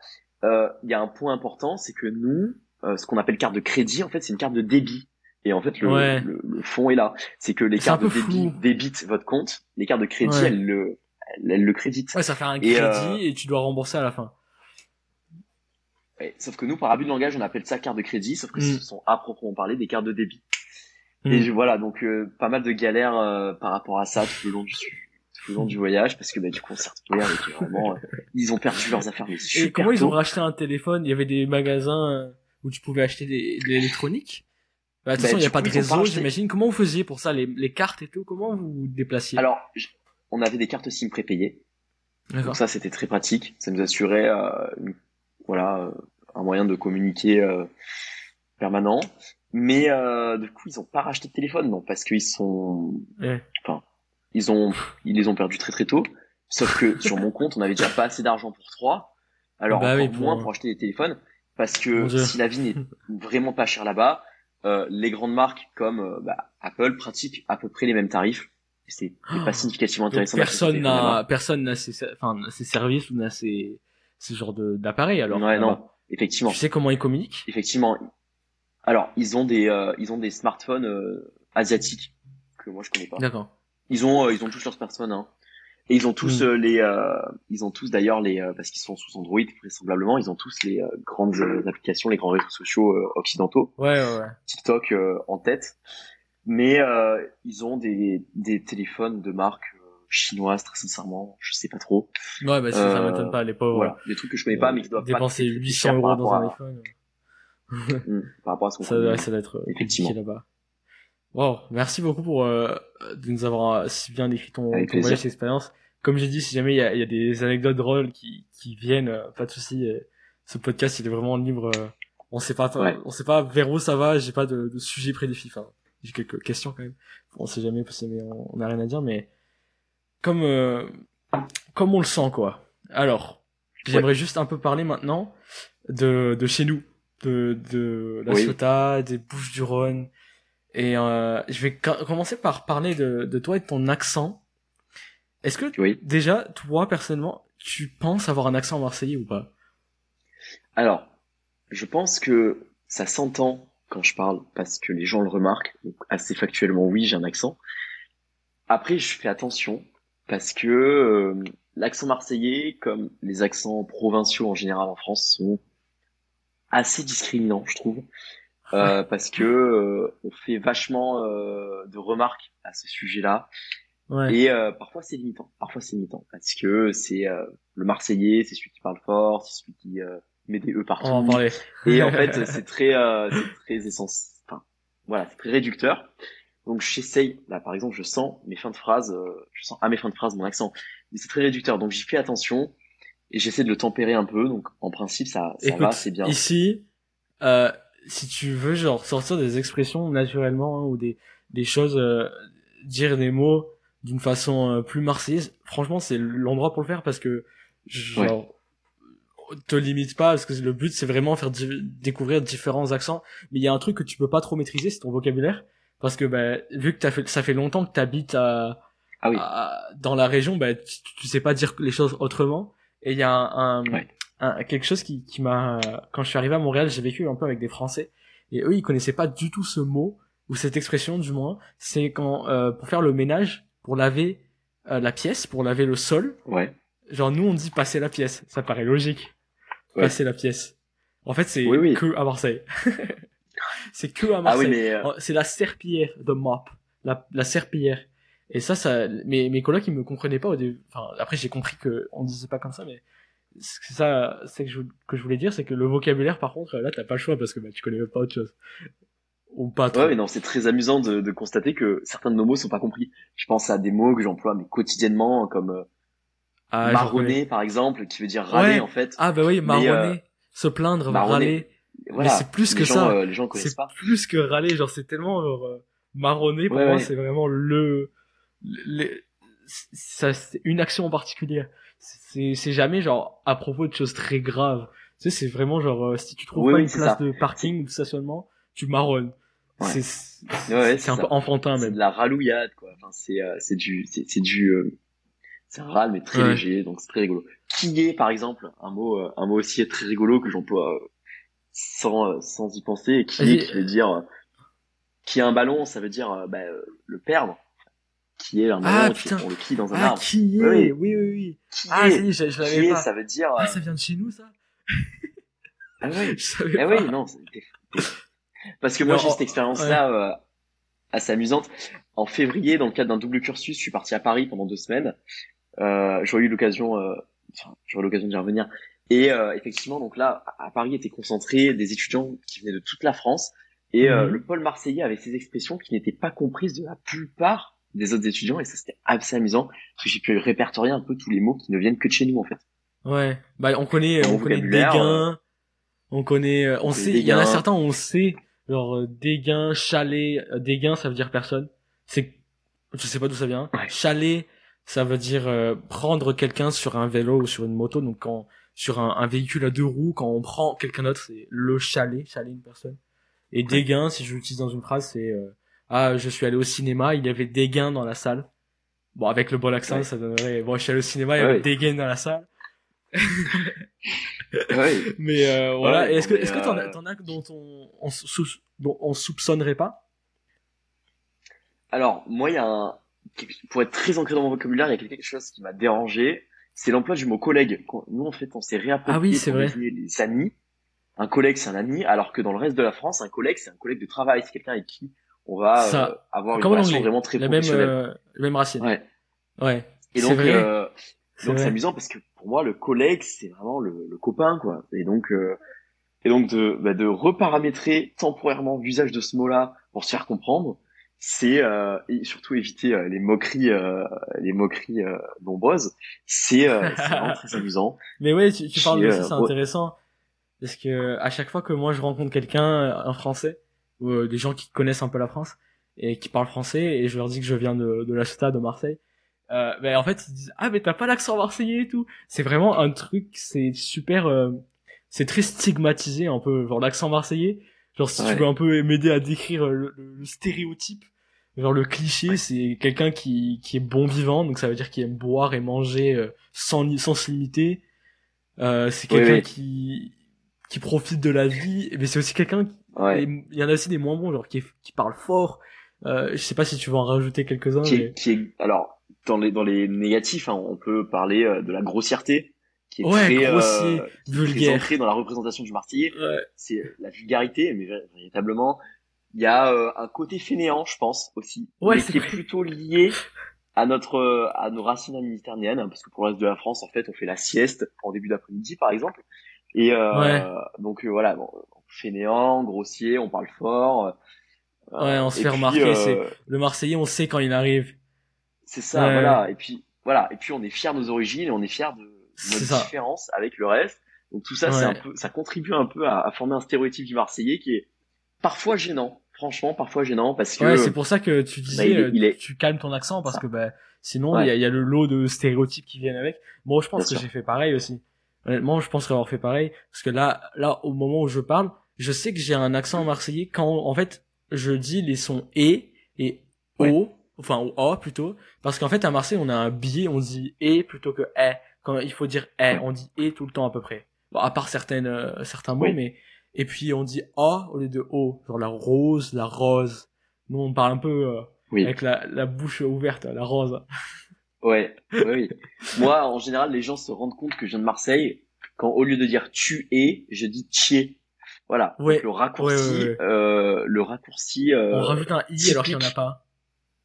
Euh, Il y a un point important, c'est que nous, euh, ce qu'on appelle carte de crédit, en fait, c'est une carte de débit. Et en fait, le, Ouais. le, le fond est là. C'est que les cartes de débit flou. débitent votre compte, les cartes de crédit, Ouais. elles le elles, elles le créditent. Ouais, ça fait un Et, crédit euh, et tu dois rembourser à la fin. Ouais, sauf que nous, par abus de langage, on appelle ça carte de crédit, sauf que Mm. ce sont à proprement parler des cartes de débit. Mm. Et je- voilà, donc euh, pas mal de galères euh, par rapport à ça tout le long du tout le long du voyage, parce que bah, du coup, on s'est avec vraiment, euh, ils ont perdu leurs affaires. Mais Et comment ils ont racheté un téléphone? Il y avait des magasins euh, où tu pouvais acheter des, de l'électronique. Bah, de toute Bah, façon, il n'y a pas de réseau, j'imagine. Comment vous faisiez pour ça les, les cartes et tout Comment vous vous déplaciez? Alors, on avait des cartes SIM prépayées, donc ça c'était très pratique. Ça nous assurait, euh, une- voilà, euh, un moyen de communiquer euh, permanent. Mais euh, du coup, ils ont pas racheté de téléphone, non, parce qu'ils sont, Ouais. ils ont, ils les ont perdus très très tôt. Sauf que sur mon compte, on avait déjà pas assez d'argent pour trois. Alors Bah encore oui, pour- moins pour acheter des téléphones, parce Mon que Dieu. si la vie n'est vraiment pas chère là-bas, euh, les grandes marques comme euh, bah, Apple pratiquent à peu près les mêmes tarifs. C'est pas significativement intéressant. personne n'a personne n'a ces, enfin, ces services ou n'a ces, ces genres de- d'appareils alors. Ouais, non. Effectivement, Tu sais comment ils communiquent? Effectivement. Alors ils ont des, euh, ils ont des smartphones euh, asiatiques que moi je connais pas. D'accord. Ils ont, euh, ils ont tous leurs smartphones. Hein. Et ils ont tous Mm. euh, les, euh, ils ont tous d'ailleurs les, euh, parce qu'ils sont sous Android vraisemblablement, ils ont tous les euh, grandes euh, applications, les grands réseaux sociaux euh, occidentaux, Ouais, ouais, ouais. TikTok euh, en tête. Mais euh, ils ont des, des téléphones de marque euh, chinoise très sincèrement, je sais pas trop. Ouais, bah, ça, ça Euh, m'étonne pas, les pauvres. Voilà, des trucs que je connais pas, mais qui doivent pas Dépenser très 800 cher par euros dans un à- iPhone. Mm, par rapport à ce qu'on Ça, ouais, ça doit être euh, Effectivement. là-bas. Wow, merci beaucoup pour euh, de nous avoir euh, si bien décrit ton, ton voyage, cette expérience. Comme j'ai dit, si jamais il y a, y a des anecdotes drôles qui, qui viennent, euh, pas de souci. euh, ce podcast, il est vraiment libre. on sait pas, Ouais. on sait pas vers où ça va. J'ai pas de, de sujet prédéfini. Enfin, j'ai quelques questions quand même. On sait jamais parce que mais on, on a rien à dire, mais comme euh, comme on le sent quoi. Alors, j'aimerais juste un peu parler maintenant de de chez nous, de de la Oui. Ciotat, des Bouches du Rhône. Et euh, je vais commencer par parler de, de toi et de ton accent. Est-ce que Oui. déjà, toi personnellement, tu penses avoir un accent marseillais ou pas? Alors, je pense que ça s'entend quand je parle parce que les gens le remarquent. Donc, assez factuellement, oui, j'ai un accent. Après, je fais attention parce que euh, l'accent marseillais, comme les accents provinciaux en général en France, sont assez discriminants, je trouve. Euh, parce que euh, on fait vachement euh, de remarques à ce sujet-là Ouais. et euh, parfois c'est limitant parfois c'est limitant parce que c'est euh, le marseillais c'est celui qui parle fort c'est celui qui euh, met des e partout On en et en fait, c'est très, euh, c'est très essentiel. Enfin, voilà, c'est très réducteur. Donc j'essaye, là par exemple, je sens mes fins de phrase, euh, je sens à mes fins de phrase mon accent, mais c'est très réducteur. Donc j'y fais attention et j'essaie de le tempérer un peu. Donc en principe, ça, ça Écoute, va, c'est bien. ici, euh, si tu veux genre sortir des expressions naturellement hein, ou des des choses, euh, dire des mots d'une façon euh, plus marseillaise, franchement, c'est l'endroit pour le faire parce que genre te limite pas parce que le but c'est vraiment faire di- découvrir différents accents. Mais il y a un truc que tu peux pas trop maîtriser, c'est ton vocabulaire parce que bah, vu que t'as fait ça fait longtemps que t'habites à Ah oui. à- dans la région, bah, tu, tu sais pas dire les choses autrement. Et il y a un, un, Ouais. Un- quelque chose qui, qui m'a, quand je suis arrivé à Montréal, j'ai vécu un peu avec des Français, et eux, ils connaissaient pas du tout ce mot ou cette expression, du moins. C'est quand euh, pour faire le ménage, pour laver euh, la pièce, pour laver le sol. Ouais. Genre nous, on dit passer la pièce. Ça paraît logique. Ouais. Passer la pièce. En fait, c'est Oui, oui. que à Marseille. c'est que à Ah Marseille. oui, mais euh, c'est la serpillière de mop la, la serpillière et ça ça mes mes colocs ils me comprenaient pas au début enfin après j'ai compris que on disait pas comme ça mais ça c'est que je que je voulais dire c'est que le vocabulaire par contre là t'as pas le choix parce que bah, tu connais même pas autre chose ou pas trop ouais, mais non, c'est très amusant de, de constater que certains de nos mots sont pas compris. Je pense à des mots que j'emploie mais quotidiennement, comme euh, ah, marronner par exemple, qui veut dire râler Ouais. en fait. ah bah oui marronner euh, se plaindre marronner. râler Voilà. c'est plus que gens, ça. euh, les gens connaissent c'est pas. plus que râler genre c'est tellement genre, euh, marronner pour Ouais, moi ouais. c'est vraiment le, le- c'est- ça c'est une action en particulier c'est c'est jamais genre à propos de choses très graves tu sais c'est vraiment genre euh, si tu trouves Oui, pas oui, une place ça. de parking ou de stationnement tu marronnes C'est ouais, c'est un peu enfantin même. de la ralouillade quoi. Enfin, c'est euh, c'est du c'est c'est du euh, c'est un râle mais très Ouais. léger donc c'est très rigolo. Est par exemple un mot euh, un mot aussi très rigolo que j'emploie euh, sans euh, sans y penser et qui veut dire euh, qui est un ballon ça veut dire bah, euh, le perdre. Qui est un Ah, putain. on le qui dans un Ah, arbre. qui est Oui. Oui, oui, oui. Qui Ah, est, je, je qui l'avais est, pas. ça veut dire Ah, euh, ça vient de chez nous, ça ah ouais. Je savais Ah pas. oui, non, parce que moi j'ai cette expérience-là euh, assez amusante. En février, dans le cadre d'un double cursus, je suis parti à Paris pendant deux semaines. Euh, j'aurais eu l'occasion, euh, enfin, j'aurais l'occasion d'y revenir. Et euh, effectivement, donc là, à Paris étaient concentrés des étudiants qui venaient de toute la France. Et euh, Mhm. le pôle marseillais avait ces expressions qui n'étaient pas comprises de la plupart des autres étudiants. Et ça, c'était assez amusant parce que j'ai pu répertorier un peu tous les mots qui ne viennent que de chez nous, en fait. Ouais. Bah, on connaît, Dans on connaît dégain. On connaît, euh, on connaît sait, il y en a certains, on sait. Genre, euh, dégain, chalet, euh, dégain, ça veut dire personne. C'est, je sais pas d'où ça vient. Ouais. Chalet, ça veut dire euh, prendre quelqu'un sur un vélo ou sur une moto. Donc, quand, sur un, un véhicule à deux roues, quand on prend quelqu'un d'autre, c'est le chalet, chalet une personne. Et dégain, si je l'utilise dans une phrase, c'est, euh, ah, je suis allé au cinéma, il y avait des gains dans la salle. Bon, avec le bon accent, Ouais. ça donnerait, bon, je suis allé au cinéma, il y avait ouais. des gains dans la salle. Ouais. Mais euh, voilà. Est-ce que est-ce que t'en as, euh, t'en as dont on, on, sou- dont on soupçonnerait pas? Alors, moi, il y a un, pour être très ancré dans mon vocabulaire, il y a quelque chose qui m'a dérangé. C'est l'emploi du mot collègue. Nous, en fait, on s'est réapproprié Ah oui, c'est vrai. les amis. Un collègue, c'est un ami, alors que dans le reste de la France, un collègue, c'est un collègue de travail. C'est quelqu'un avec qui on va Ça, euh, avoir une relation vraiment très La même euh, la même racine. Ouais. Ouais. Et donc, vrai. euh, donc c'est amusant parce que pour moi, le collègue, c'est vraiment le, le copain, quoi. Et donc, euh, et donc de, bah, de reparamétrer temporairement l'usage de ce mot-là pour se faire comprendre, c'est euh, et surtout éviter euh, les moqueries, euh, les moqueries euh, nombreuses. C'est euh, vraiment très amusant. Mais ouais, tu, tu parles de ça, c'est intéressant. Parce que à chaque fois que moi je rencontre quelqu'un, un français, ou euh, des gens qui connaissent un peu la France, et qui parlent français, et je leur dis que je viens de, de la Ciotat, de Marseille, euh, ben en fait ils disent, ah mais t'as pas l'accent marseillais et tout. C'est vraiment un truc, c'est super, euh, c'est très stigmatisé un peu, genre l'accent marseillais. Genre si Ouais. tu veux un peu m'aider à décrire euh, le, le- le stéréotype, genre le cliché, c'est quelqu'un qui, qui est bon vivant, donc ça veut dire qu'il aime boire et manger euh, sans, sans se limiter. Euh, c'est quelqu'un qui qui profite de la vie, mais c'est aussi quelqu'un qui- Ouais. il y en a aussi des moins bons, genre qui, qui parlent fort. Euh, je sais pas si tu veux en rajouter quelques-uns. Qui mais... qui est, alors dans les dans les négatifs, hein, on peut parler euh, de la grossièreté, qui est Ouais, très, grossier, euh, qui est très vulgaire. dans la représentation du Marseillais. Ouais. c'est la vulgarité, mais vé- véritablement, il y a euh, un côté fainéant, je pense aussi, Ouais, mais qui est plutôt lié à notre euh, à nos racines méditerranéennes, hein, parce que pour le reste de la France, en fait, on fait la sieste en début d'après-midi, par exemple, et euh, Ouais. donc euh, voilà, bon, fainéant, grossier, on parle fort. euh, Ouais, on se et fait puis, remarquer, euh, c'est- Le Marseillais, on sait quand il arrive. c'est ça, Ouais. voilà. Et puis voilà, et puis on est fier de nos origines et on est fier de notre différence avec le reste. Donc tout ça, c'est un peu, ça contribue un peu à, à former un stéréotype du Marseillais qui est parfois gênant. Franchement, parfois gênant parce que Ouais, c'est pour ça que tu disais, il est- euh, il est- tu calmes ton accent parce Ça. que bah, sinon il Ouais. y, a, il y a le lot de stéréotypes qui viennent avec. Moi, je pense Bien que sûr. j'ai fait pareil aussi. Honnêtement, je pense avoir fait pareil parce que là, là, au moment où je parle, je sais que j'ai un accent marseillais quand, en fait, je dis les sons et et o, Ouais. enfin ou o plutôt, parce qu'en fait à Marseille on a un biais, on dit et plutôt que eh. Quand il faut dire eh, on dit et tout le temps à peu près. Bon, à part certaines euh, certains mots, Oui. mais et puis on dit o au lieu de o, genre la rose, la rose. Nous on parle un peu euh, oui, avec la, la bouche ouverte, la rose. ouais, ouais, oui. Moi, en général, les gens se rendent compte que je viens de Marseille quand au lieu de dire tu es, je dis tier. Voilà. Ouais. Donc, le raccourci, Ouais, ouais, ouais. euh, le raccourci on euh, rajoute un i alors qu'il y en a pas.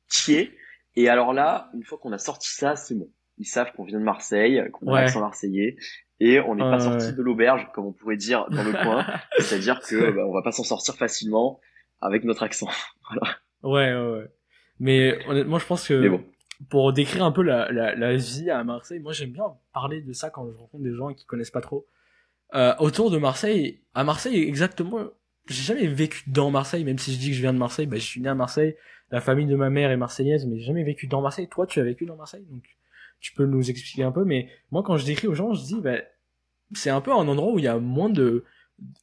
tier. Et alors là, une fois qu'on a sorti ça, c'est bon. Ils savent qu'on vient de Marseille, qu'on Ouais. l'accent marseillais, et on n'est pas sorti de l'auberge, comme on pourrait dire dans le coin. C'est-à-dire que bah, on va pas s'en sortir facilement avec notre accent. Ouais, ouais, ouais. Mais honnêtement, je pense que Mais bon. Pour décrire un peu la, la, la vie à Marseille, moi j'aime bien parler de ça quand je rencontre des gens qui connaissent pas trop. Euh, autour de Marseille, à Marseille exactement, j'ai jamais vécu dans Marseille, même si je dis que je viens de Marseille, bah, je suis né à Marseille, la famille de ma mère est marseillaise, mais j'ai jamais vécu dans Marseille. Toi, tu as vécu dans Marseille, donc tu peux nous expliquer un peu. Mais moi, quand je décris aux gens, je dis, bah, c'est un peu un endroit où il y a moins de,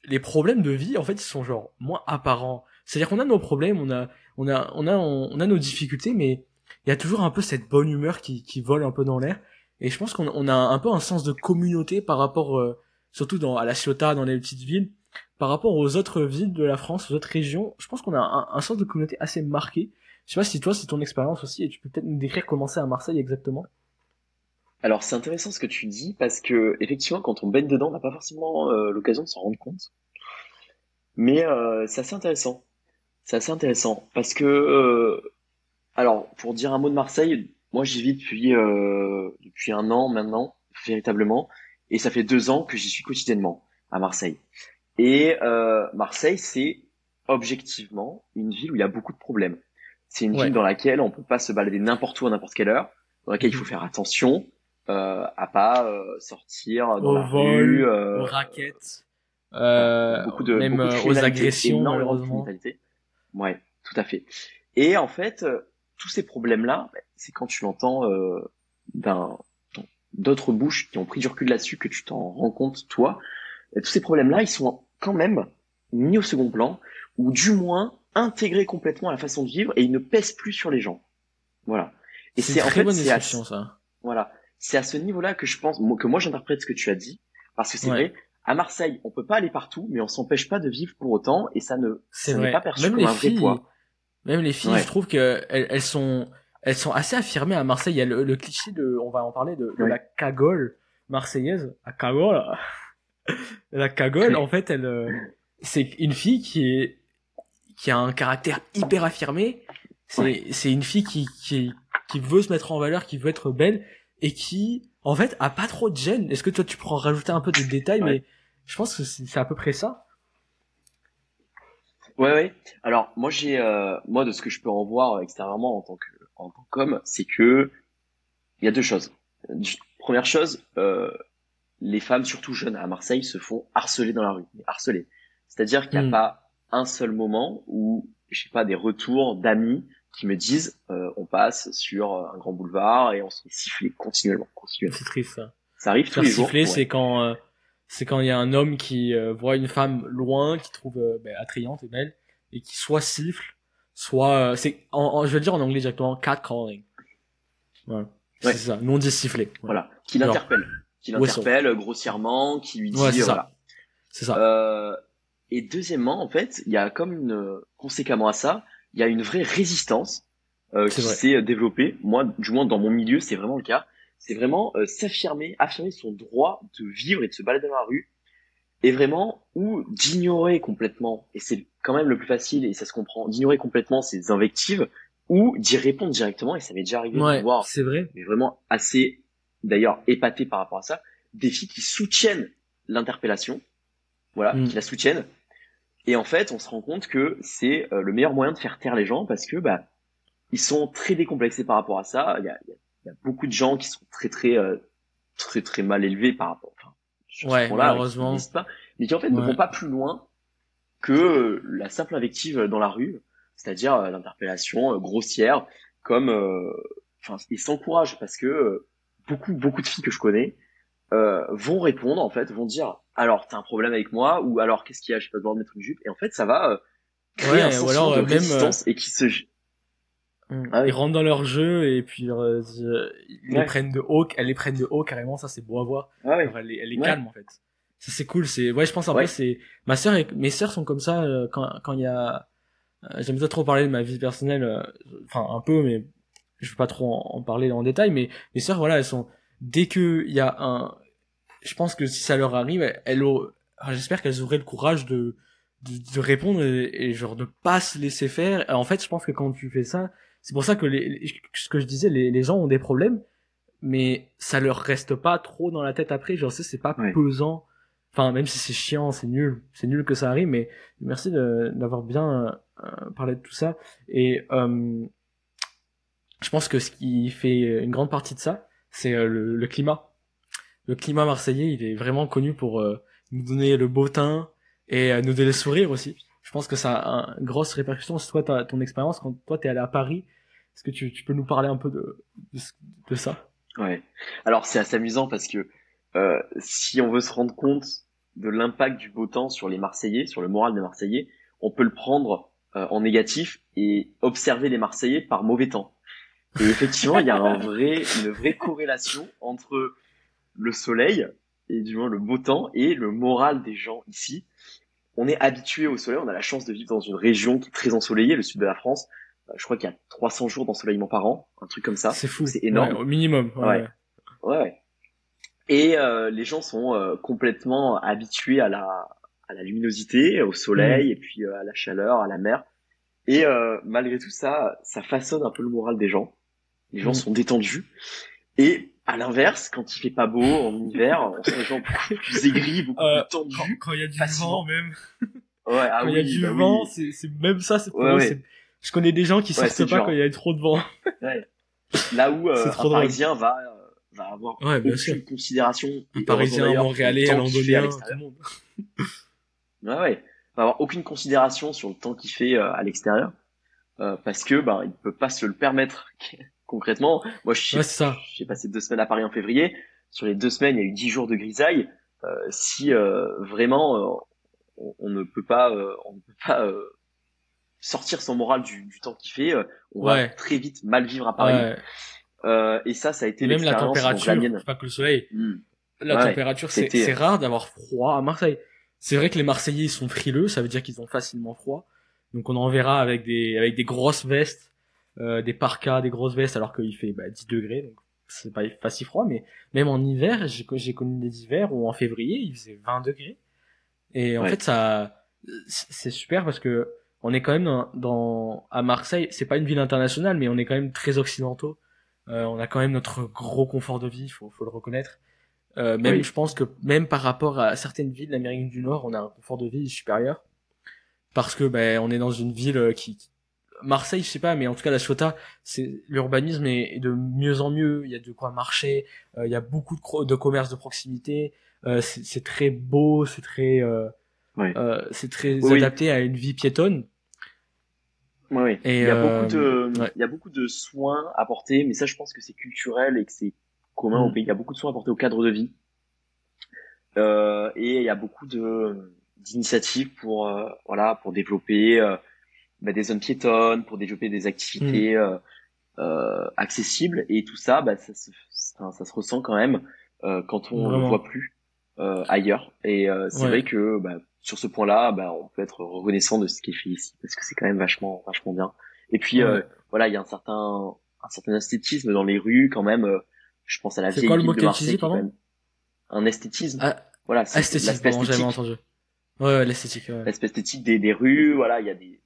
les problèmes de vie, en fait, ils sont genre moins apparents. C'est-à-dire qu'on a nos problèmes, on a, on a, on a, on a nos difficultés, mais il y a toujours un peu cette bonne humeur qui, qui vole un peu dans l'air. Et je pense qu'on on a un peu un sens de communauté par rapport, euh, surtout dans, à la Ciotat, dans les petites villes, par rapport aux autres villes de la France, aux autres régions. Je pense qu'on a un, un, sens de communauté assez marqué. Je sais pas si toi, c'est ton expérience aussi, et tu peux peut-être nous décrire comment c'est à Marseille exactement. Alors c'est intéressant ce que tu dis parce que effectivement quand on baigne dedans on n'a pas forcément euh, l'occasion de s'en rendre compte. Mais euh, c'est assez intéressant. C'est assez intéressant parce que euh, alors pour dire un mot de Marseille, moi j'y vis depuis euh, depuis un an maintenant véritablement et ça fait deux ans que j'y suis quotidiennement à Marseille. Et euh, Marseille c'est objectivement une ville où il y a beaucoup de problèmes. C'est une Ouais. ville dans laquelle on peut pas se balader n'importe où à n'importe quelle heure, dans laquelle il faut faire attention euh, à pas euh, sortir dans Au la vol, rue, euh, aux raquettes, euh, beaucoup de, même beaucoup de euh, aux agressions malheureusement. Ouais, tout à fait. Et en fait, euh, tous ces problèmes-là, bah, c'est quand tu l'entends euh, d'un d'autres bouches qui ont pris du recul là-dessus que tu t'en rends compte toi. Et tous ces problèmes-là, ils sont quand même mis au second plan ou du moins intégrés complètement à la façon de vivre et ils ne pèsent plus sur les gens. Voilà. Et C'est en fait bonne c'est à, ça. voilà, c'est à ce niveau-là que je pense que moi j'interprète ce que tu as dit parce que c'est Ouais. vrai. À Marseille, on peut pas aller partout, mais on s'empêche pas de vivre pour autant, et ça ne ça n'est pas perçu Même comme un vrai filles, poids. Même les filles, Ouais. je trouve que elles, elles sont, elles sont assez affirmées à Marseille. Il y a le, le cliché de, on va en parler de, de Ouais. la cagole marseillaise. La cagole, la cagole, en fait, elle, euh, c'est une fille qui est, qui a un caractère hyper affirmé. C'est, Ouais. c'est une fille qui, qui, qui veut se mettre en valeur, qui veut être belle et qui, en fait, a pas trop de gêne. Est-ce que toi, tu pourras rajouter un peu de détails, mais je pense que c'est à peu près ça. Ouais, ouais. Alors moi j'ai, euh, moi de ce que je peux en voir extérieurement en tant que en tant qu'homme, c'est que il y a deux choses. Première chose, euh, les femmes, surtout jeunes à Marseille, se font harceler dans la rue, harceler. C'est-à-dire qu'il n'y a Hmm. pas un seul moment où, je sais pas, des retours d'amis qui me disent, euh, on passe sur un grand boulevard et on se fait siffler continuellement, continuellement. C'est triste, ça. Ça arrive tous les jours. siffler, ouais. c'est quand euh, c'est quand il y a un homme qui euh, voit une femme loin, qui trouve euh, ben, attrayante et belle, et qui soit siffle, soit euh, c'est en, en- je vais le dire en anglais directement catcalling. Voilà. Ouais. C'est ça. Nous on dit siffler. Voilà, qui l'interpelle, qui l'interpelle euh, grossièrement, qui lui dit, Ouais, c'est euh, ça. voilà. C'est ça. Euh, et deuxièmement, en fait, il y a comme une conséquemment à ça, il y a une vraie résistance euh, qui vrai. s'est développée. Moi, du moins dans mon milieu, c'est vraiment le cas. C'est vraiment euh, s'affirmer, affirmer son droit de vivre et de se balader dans la rue, et vraiment ou d'ignorer complètement. Et c'est quand même le plus facile et ça se comprend. D'ignorer complètement ses invectives ou d'y répondre directement. Et ça m'est déjà arrivé de ouais, voir c'est vrai. mais vraiment assez, d'ailleurs, épaté par rapport à ça, des filles qui soutiennent l'interpellation, voilà, Mm. qui la soutiennent. Et en fait, on se rend compte que c'est euh, le meilleur moyen de faire taire les gens parce que bah ils sont très décomplexés par rapport à ça. Il y a, il y a- il y a beaucoup de gens qui sont très très euh, très très mal élevés par rapport, enfin, sur Ouais, ce point-là, malheureusement. qui n'hésitent pas, mais qui en fait ne vont pas plus loin que la simple invective dans la rue, c'est-à-dire euh, l'interpellation euh, grossière, comme euh, enfin ils s'encouragent parce que beaucoup beaucoup de filles que je connais euh, vont répondre en fait vont dire alors t'as un problème avec moi ou alors qu'est-ce qu'il y a? J'ai pas besoin de mettre une jupe et en fait ça va euh, créer Ouais, un sentiment de même, résistance et qui se Mm. Ah oui. Ils rentrent dans leur jeu et puis euh, ils les prennent de haut, elles les prennent de haut carrément. Ça c'est beau à voir. ah. Alors, elle, est- elle est Ouais. calme en fait. Ça c'est cool. C'est ouais, je pense un Ouais. c'est ma sœur et mes sœurs sont comme ça euh, quand quand il y a. euh, J'aime pas trop parler de ma vie personnelle, euh, enfin un peu, mais je veux pas trop en, en parler en détail. Mais mes sœurs voilà, elles sont dès que il y a un, je pense que si ça leur arrive, elles, enfin, j'espère qu'elles auraient le courage de de, de répondre et, et genre de pas se laisser faire. Et en fait, je pense que quand tu fais ça, c'est pour ça que les, les- ce que je disais, les, les gens ont des problèmes, mais ça leur reste pas trop dans la tête après. Genre, ça, c'est pas Ouais. pesant. Enfin, même si c'est chiant, c'est nul, c'est nul que ça arrive, mais merci d'avoir bien euh, parlé de tout ça. Et euh, je pense que ce qui fait une grande partie de ça, c'est euh, le, le climat. Le climat marseillais, il est vraiment connu pour nous donner le beau teint et nous donner le sourire aussi. Je pense que ça a une grosse répercussion. Si toi, ton expérience, quand toi, t'es allé à Paris, est-ce que tu, peux nous parler un peu de, ça? Ouais. Alors c'est assez amusant parce que euh, si on veut se rendre compte de l'impact du beau temps sur les Marseillais, sur le moral des Marseillais, on peut le prendre en négatif et observer les Marseillais par mauvais temps. Effectivement, il y a une vraie corrélation entre le soleil et du moins le beau temps et le moral des gens ici. On est habitué au soleil, on a la chance de vivre dans une région qui est très ensoleillée, le sud de la France. Euh, je crois qu'il y a 300 jours d'ensoleillement par an, un truc comme ça. C'est fou. C'est énorme. au minimum. Ouais. Ouais. ouais. Et euh, les gens sont euh, complètement habitués à la, à la luminosité, au soleil, mm. et puis euh, à la chaleur, à la mer. Et malgré tout ça, ça façonne un peu le moral des gens. Les gens mm. sont détendus. Et à l'inverse, quand il fait pas beau en hiver, on se sent beaucoup plus aigri, beaucoup plus tendu. Quand il y a du vent même. Ouais, ah quand il y a du bah vent, c'est même ça. C'est ouais, Je connais des gens qui sortent pas quand il y a trop de vent. Ouais. Là où euh, un Parisien va euh, va avoir ouais, aucune sûr. considération. Un Parisien, un Montréalais, un Londonien, tout le monde. ouais, ouais. Va avoir aucune considération sur le temps qu'il fait euh, à l'extérieur, euh, parce que ben il peut pas se le permettre concrètement, moi, je j'ai passé deux semaines à Paris en février. Sur les deux semaines, il y a eu dix jours de grisaille. Euh, si euh, vraiment euh, on, ne peut pas, on ne peut pas sortir son moral du, du temps qu'il fait, on va très vite mal vivre à Paris. et ça, ça a été même la température, pas que le soleil. Hmm. La température, c'est rare d'avoir froid à Marseille. C'est vrai que les Marseillais sont frileux, ça veut dire qu'ils ont facilement froid. Donc on en verra avec des avec des grosses vestes euh, des parkas, des grosses vestes, alors qu'il fait bah, 10 degrés, donc c'est pas, pas si froid, mais même en hiver, j'ai, j'ai connu des hivers où en février, il faisait 20 degrés. Et en fait, ça, c'est super parce que on est quand même dans, dans à Marseille, c'est pas une ville internationale, mais on est quand même très occidentaux. Euh, on a quand même notre gros confort de vie, faut, faut le reconnaître. Euh, même, je pense que même par rapport à certaines villes d'Amérique du Nord, on a un confort de vie supérieur parce que ben on est dans une ville qui, Marseille, je sais pas, mais en tout cas la Chota, c'est l'urbanisme est, de mieux en mieux. Il y a de quoi marcher, euh, il y a beaucoup de, de commerces de proximité. Euh, c'est très beau, c'est très, euh, euh c'est très adapté à une vie piétonne. Oui, Et il y a beaucoup de, il y a beaucoup de soins apportés, mais ça, je pense que c'est culturel et que c'est commun au mm. pays. Il y a beaucoup de soins apportés au cadre de vie. et il y a beaucoup de d'initiatives pour, voilà, pour développer bah, des zones piétonnes, pour développer des activités mm. euh, euh, accessibles. Et tout ça, bah, ça, se, ça, ça se ressent quand même euh, quand on ne le voit plus euh, ailleurs. Et euh, c'est vrai que bah, sur ce point-là, bah, on peut être reconnaissant de ce qui est fait ici, parce que c'est quand même vachement, vachement bien. Et puis euh, voilà, il y a un certain, un certain esthétisme dans les rues quand même. je pense à la vieille quoi, le ville mot de Marseille. pardon? un esthétisme. Ah, voilà, c'est esthétique, j'avais entendu. Ouais, l'esthétique. Ouais. L'aspect esthétique des, des rues, voilà, il y a des,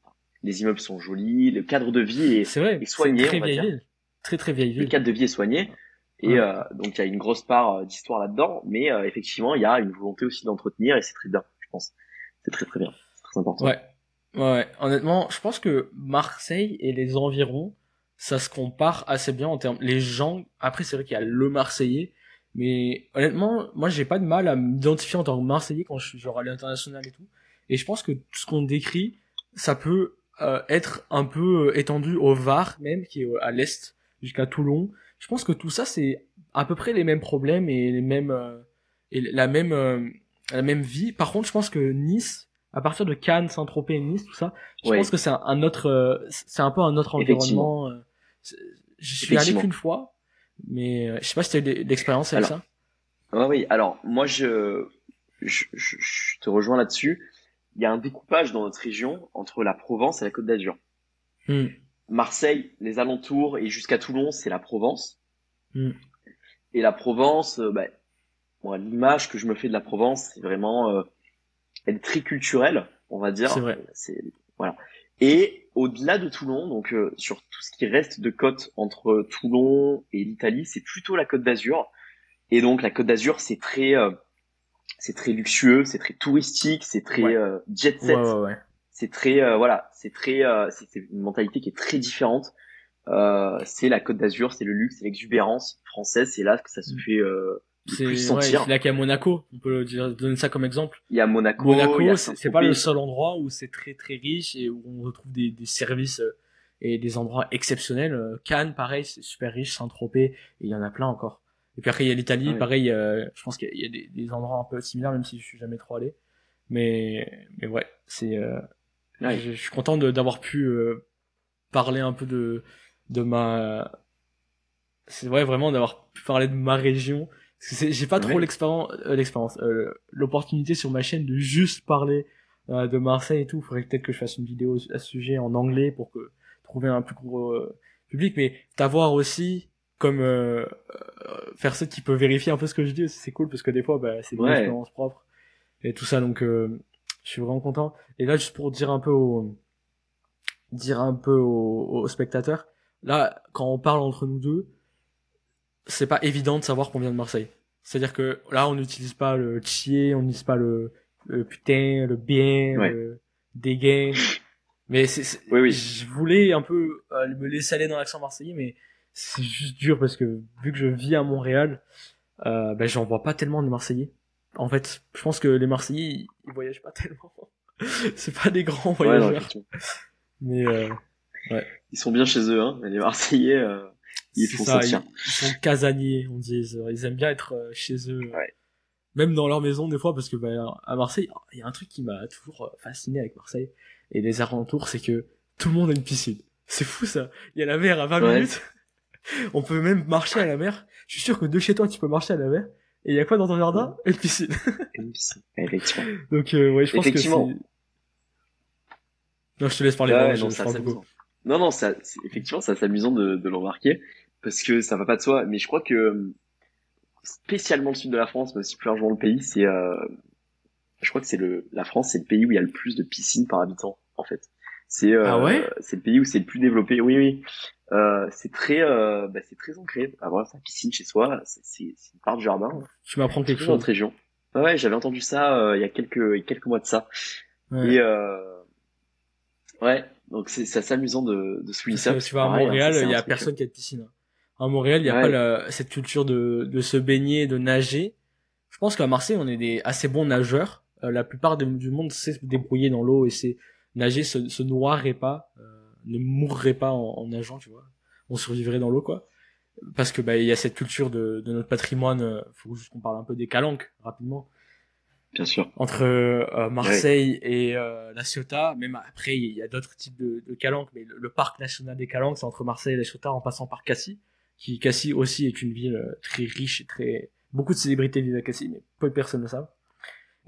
les immeubles sont jolis, le cadre de vie est, vrai, est soigné. très vieille ville. Très très vieille ville. Le cadre de vie est soigné. Et euh, donc il y a une grosse part euh, d'histoire là-dedans, mais euh, effectivement il y a une volonté aussi d'entretenir et c'est très bien, je pense. C'est très très bien, c'est très important. Ouais. ouais, honnêtement, je pense que Marseille et les environs, ça se compare assez bien en termes. Les gens, après c'est vrai qu'il y a le Marseillais, mais honnêtement, moi j'ai pas de mal à m'identifier en tant que Marseillais quand je suis genre à l'international et tout. Et je pense que tout ce qu'on décrit, ça peut euh, être un peu euh, étendu au Var même, qui est à l'est, jusqu'à Toulon. Je pense que tout ça, c'est à peu près les mêmes problèmes et les mêmes euh, et la même la même vie. Par contre, je pense que Nice, à partir de Cannes, Saint-Tropez, Nice, tout ça, je pense que c'est un, autre, c'est un peu un autre environnement. Je suis allé qu'une fois, mais je sais pas si tu as eu l'expérience avec ça. Ouais, oui, alors moi je, je, je te rejoins là-dessus il y a un découpage dans notre région entre la Provence et la Côte d'Azur. Hmm. Marseille, les alentours et jusqu'à Toulon, c'est la Provence. Hmm. Et la Provence, euh, bah, l'image que je me fais de la Provence, c'est vraiment, euh, elle est très culturelle, on va dire. C'est vrai. C'est voilà. Et au-delà de Toulon, donc euh, sur tout ce qui reste de côte entre Toulon et l'Italie, c'est plutôt la Côte d'Azur. Et donc la Côte d'Azur, c'est très c'est très luxueux, c'est très touristique, c'est très euh, jet set. Ouais, c'est très euh, voilà, c'est très euh, c'est une mentalité qui est très différente. c'est la Côte d'Azur, c'est le luxe, c'est l'exubérance française, c'est là que ça se mm. fait. C'est là qu'il y a Monaco, on peut dire, donner ça comme exemple. Il y a Monaco. Monaco, c'est pas le seul endroit où c'est très très riche et où on retrouve des, des services et des endroits exceptionnels. Cannes, pareil, c'est super riche, Saint-Tropez, et il y en a plein encore. Et puis après, il y a l'Italie, pareil, euh, je pense qu'il y a, des, endroits un peu similaires, même si je suis jamais trop allé. Mais, mais ouais, c'est, euh, Ouais. Je, je suis content d'avoir pu euh, parler un peu de de ma c'est vrai vraiment d'avoir pu parler de ma région j'ai pas trop Ouais. l'expérience euh, l'expérience euh, l'opportunité sur ma chaîne de juste parler euh, de Marseille et tout faudrait peut-être que je fasse une vidéo à ce sujet en anglais pour que trouver un plus gros public mais d'avoir aussi comme euh, euh, personne qui peut vérifier un peu ce que je dis c'est cool parce que des fois bah, c'est une Ouais. expérience propre et tout ça donc euh, je suis vraiment content et là juste pour dire un peu au dire un peu aux, aux spectateurs là quand on parle entre nous deux c'est pas évident de savoir qu'on vient de Marseille. C'est à dire que là on n'utilise pas le chier on n'utilise pas le, le putain le bien Ouais. le dégain mais c'est c'est- Oui, oui. je voulais un peu euh, me laisser aller dans l'accent marseillais mais c'est juste dur parce que vu que je vis à Montréal euh, ben j'en vois pas tellement de Marseillais. En fait je pense que les Marseillais ils, voyagent pas tellement. C'est pas des grands Ouais, non, voyageurs. mais euh, Ils sont bien chez eux, hein. Les Marseillais, euh, ils font ça, ils, ils sont casaniers on dit. Ils, aiment bien être euh, chez eux Ouais. même dans leur maison des fois parce que ben, à Marseille il y a un truc qui m'a toujours euh, fasciné avec Marseille et les alentours c'est que tout le monde a une piscine. C'est fou ça. Il y a la mer à 20 Ouais. minutes. On peut même marcher à la mer. Je suis sûr que de chez toi tu peux marcher à la mer. Et il y a quoi dans ton jardin? Une piscine. Effectivement. donc euh, ouais je pense que Effectivement. c'est non je te laisse parler non, je ça. Non, non, ça, effectivement, ça, c'est amusant de, de le remarquer parce que ça va pas de soi. Mais je crois que euh, spécialement le sud de la France, mais aussi plus largement le pays, c'est, euh, je crois que c'est le, la France, c'est le pays où il y a le plus de piscines par habitant, en fait. C'est, euh, Ah ouais? c'est le pays où c'est le plus développé. Oui, oui. Euh, c'est très, euh, bah, c'est très ancré. Avoir sa piscine chez soi, c'est, c'est, c'est une part du jardin. tu m'apprends quelque Surtout dans chose notre région. Ouais, ouais, j'avais entendu ça euh, il y a quelques, quelques mois de ça. Ouais. Et euh, ouais, donc c'est c'est assez amusant de, de souligner ça. tu vas à hein, Montréal, il y a personne qui a de piscine. À Montréal, il y a Ouais. pas la- cette culture de, de se baigner, de nager. Je pense qu'à Marseille, on est des assez bons nageurs. Euh, la plupart de- du monde sait se débrouiller dans l'eau et c'est nager, se, se noierait pas, euh, ne mourrait pas en, en nageant, tu vois. On survivrait dans l'eau, quoi. Parce que bah il y a cette culture de, de notre patrimoine. euh, faut juste qu'on parle un peu des calanques rapidement Bien sûr. entre euh, Marseille et euh, la Ciotat. Même après, il y a d'autres types de, de calanques, mais le, le parc national des calanques, c'est entre Marseille et la Ciotat en passant par Cassis, qui Cassis aussi est une ville euh, très riche et très beaucoup de célébrités vivent à Cassis, mais peu de personnes le savent.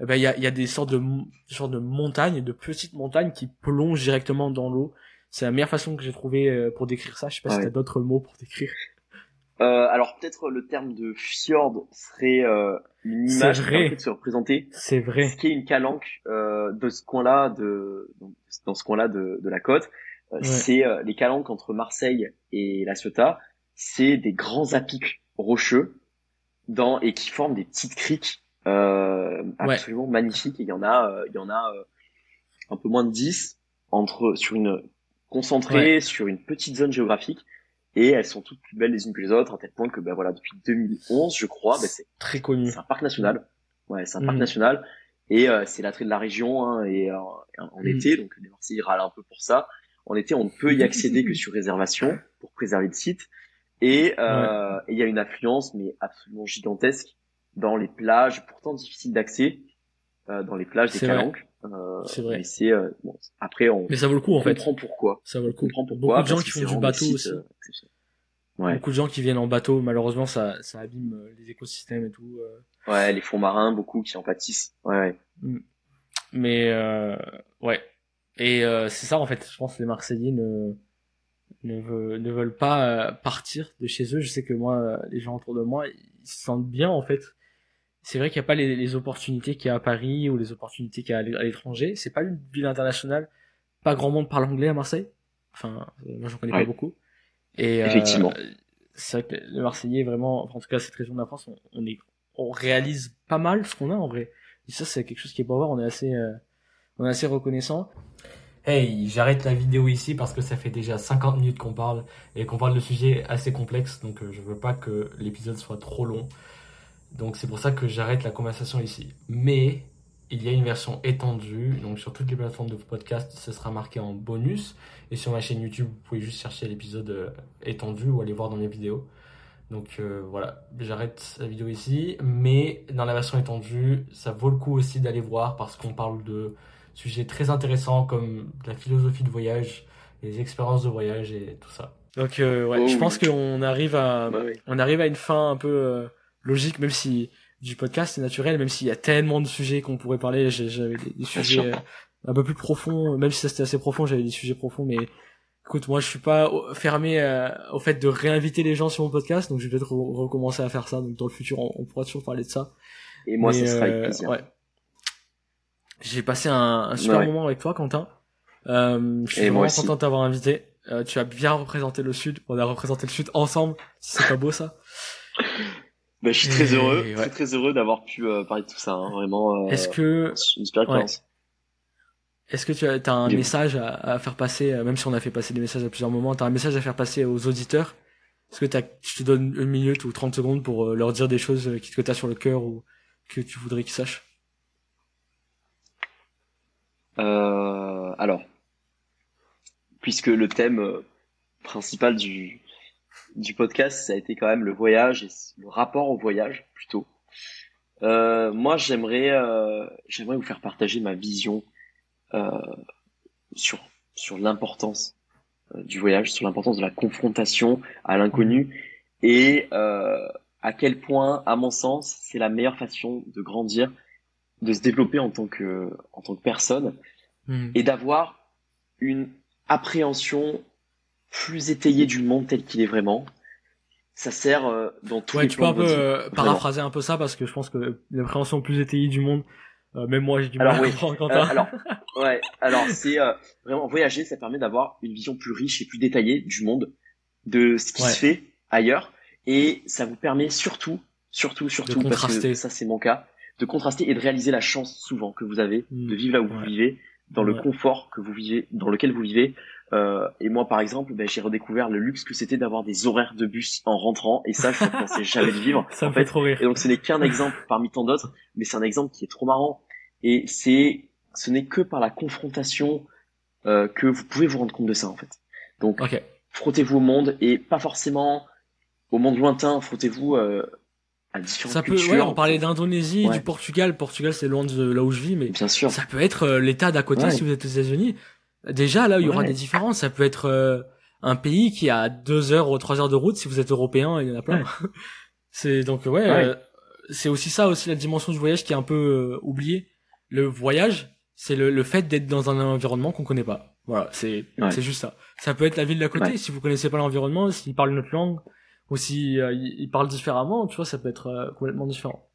Eh ben il y a, y a des sortes de des sortes de montagnes, de petites montagnes qui plongent directement dans l'eau. C'est la meilleure façon que j'ai trouvé euh, pour décrire ça. Je sais pas Ah si ouais. t'as d'autres mots pour décrire. Euh, alors peut-être le terme de fjord serait euh, une image qui de se représenter C'est vrai. ce qu'est une calanque euh, de ce coin-là, de dans ce coin-là de, de la côte. Euh, Ouais. C'est euh, les calanques entre Marseille et la Ciotat. C'est des grands apics rocheux dans et qui forment des petites criques euh, Ouais. absolument magnifiques. Et il y en a, euh, il y en a euh, un peu moins de 10 entre sur une concentrée sur une petite zone géographique. Et elles sont toutes plus belles les unes que les autres, à tel point que, ben voilà, depuis 2011, je crois, ben c'est Très connu. c'est un parc national. Ouais, c'est un parc Mhm. national. Et euh, c'est l'attrait de la région. Hein, et euh, en Mhm. été, donc les Marseillais râlent un peu pour ça. En été, on ne peut y accéder que sur réservation pour préserver le site. Et euh, il y a une affluence, mais absolument gigantesque, dans les plages, pourtant difficiles d'accès, euh, dans les plages des. Calanques. Euh, C'est vrai. Mais euh, bon, après on Mais ça vaut le coup en fait. comprend pourquoi. Ça vaut le On coup. comprend pourquoi. Beaucoup de gens qui font du bateau aussi. euh. Ouais. Beaucoup de gens qui viennent en bateau, malheureusement, ça, ça abîme euh, les écosystèmes et tout. Ouais, les fonds marins, beaucoup qui en pâtissent. Ouais, ouais. Mais euh, ouais. Et euh, c'est ça en fait. Je pense les Marseillais ne ne, veulent, ne veulent pas euh, partir de chez eux. Je sais que moi, euh, les gens autour de moi, ils se sentent bien en fait. C'est vrai qu'il n'y a pas les, les opportunités qu'il y a à Paris ou les opportunités qu'il y a à l'é- à l'étranger. C'est pas une ville internationale. Pas grand monde parle anglais à Marseille. Enfin, euh, moi j'en connais Ouais. pas beaucoup. Et euh, Effectivement. c'est vrai que les Marseillais vraiment, enfin, en tout cas cette région de la France, on, on est, on réalise pas mal ce qu'on a en vrai. Et ça c'est quelque chose qui est pour voir. On est assez, euh, on est assez reconnaissant. Hey, j'arrête la vidéo ici parce que ça fait déjà 50 minutes qu'on parle et qu'on parle de sujets assez complexes, donc euh, je veux pas que l'épisode soit trop long. Donc c'est pour ça que j'arrête la conversation ici. Mais il y a une version étendue, donc sur toutes les plateformes de podcast, ce sera marqué en bonus. Et sur ma chaîne YouTube, vous pouvez juste chercher l'épisode euh, étendu ou aller voir dans mes vidéos. Donc euh, voilà, j'arrête la vidéo ici, mais dans la version étendue, ça vaut le coup aussi d'aller voir parce qu'on parle de sujets très intéressants comme la philosophie de voyage, les expériences de voyage et tout ça. Donc euh, ouais, Oh je oui. pense qu'on arrive à Bah oui. on arrive à une fin un peu euh, logique, même si du podcast c'est naturel, même s'il y a tellement de sujets qu'on pourrait parler. J'avais des, sujets euh, un peu plus profonds, même si ça c'était assez profond, j'avais des sujets profonds, mais écoute, moi je suis pas fermé euh, au fait de réinviter les gens sur mon podcast, donc je vais peut-être re- recommencer à faire ça. Donc dans le futur, on, on pourra toujours parler de ça. Et moi, Mais, ça sera avec plaisir. ouais. J'ai passé un, un super Ouais. moment avec toi, Quentin. Euh, je suis Et vraiment content de t'avoir invité. Euh, tu as bien représenté le Sud. On a représenté le Sud ensemble. C'est pas beau ça? Bah, je suis très Et- heureux, ouais. très très heureux d'avoir pu euh, parler de tout ça. hein. Vraiment, Est-ce que une super expérience. est-ce que tu as, un message à, à faire passer, même si on a fait passer des messages à plusieurs moments, t'as un message à faire passer aux auditeurs? Est-ce que je te donne une minute ou 30 secondes pour leur dire des choses que t'as sur le cœur ou que tu voudrais qu'ils sachent? Alors, puisque le thème euh, principal du, du podcast, ça a été quand même le voyage et le rapport au voyage plutôt. Euh, moi, j'aimerais, euh, j'aimerais vous faire partager ma vision euh, sur sur l'importance euh, du voyage, sur l'importance de la confrontation à l'inconnu et euh, à quel point, à mon sens, c'est la meilleure façon de grandir, de se développer en tant que en tant que personne Hmm. et d'avoir une appréhension plus étayée du monde tel qu'il est vraiment. Ça sert euh, dans tous Ouais, les tu peux un peu euh, paraphraser un peu ça parce que je pense que l'appréhension plus étayée du monde, euh, même moi j'ai du mal à comprendre Euh, Quentin. alors, ouais, alors c'est euh, vraiment voyager, ça permet d'avoir une vision plus riche et plus détaillée du monde, de ce qui Ouais. se fait ailleurs, et ça vous permet surtout, surtout, surtout, parce contraster. que ça c'est mon cas, de contraster et de réaliser la chance souvent que vous avez de vivre là où vous vivez, dans le confort que vous vivez, dans lequel vous vivez. Euh, et moi, par exemple, ben, j'ai redécouvert le luxe que c'était d'avoir des horaires de bus en rentrant, et ça, je ne pensais jamais le vivre. ça en me fait, fait trop rire. et donc ce n'est qu'un exemple parmi tant d'autres, mais c'est un exemple qui est trop marrant. Et c'est, ce n'est que par la confrontation euh, que vous pouvez vous rendre compte de ça en fait. Donc Ok. frottez-vous au monde et pas forcément au monde lointain. Frottez-vous euh, à différentes Ça peut, cultures. ouais, on parlait d'Indonésie, Ouais. du Portugal. Portugal, c'est loin de là où je vis, mais Bien sûr. ça peut être euh, l'État d'à côté Ouais. si vous êtes aux États-Unis. Déjà, là, il y aura des différences. Ça peut être euh, un pays qui a deux heures ou trois heures de route si vous êtes européen. Il y en a plein. c'est donc ouais, euh, c'est aussi ça aussi la dimension du voyage qui est un peu euh, oubliée. Le voyage, c'est le, le fait d'être dans un environnement qu'on connaît pas. Voilà, c'est c'est juste ça. Ça peut être la ville d'à côté si vous connaissez pas l'environnement, s'ils parlent notre langue ou si euh, ils parlent différemment, tu vois, ça peut être euh, complètement différent.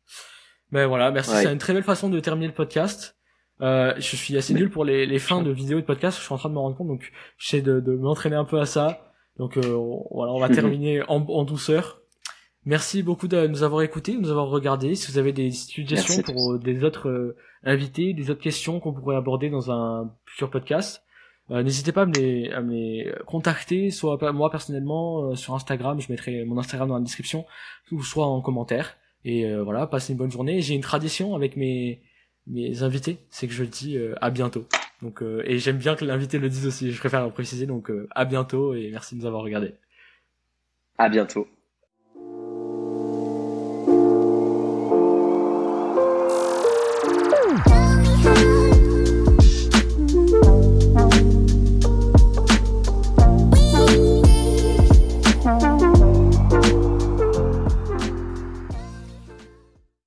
Mais voilà, merci. Ouais. C'est une très belle façon de terminer le podcast. Euh, je suis assez nul pour les, les fins de vidéos et de podcasts. Je suis en train de me rendre compte, donc j'essaie de, de m'entraîner un peu à ça. Donc euh, voilà, on va terminer en, en douceur. Merci beaucoup de nous avoir écoutés, de nous avoir regardés. Si vous avez des suggestions pour euh, des autres euh, invités, des autres questions qu'on pourrait aborder dans un futur podcast, euh, n'hésitez pas à me, les, à me les contacter, soit moi personnellement euh, sur Instagram, je mettrai mon Instagram dans la description, ou soit en commentaire. Et euh, voilà, passez une bonne journée. J'ai une tradition avec mes mes invités, c'est que je dis euh, à bientôt. Donc euh, et j'aime bien que l'invité le dise aussi. Je préfère le préciser. Donc euh, à bientôt et merci de nous avoir regardé. À bientôt.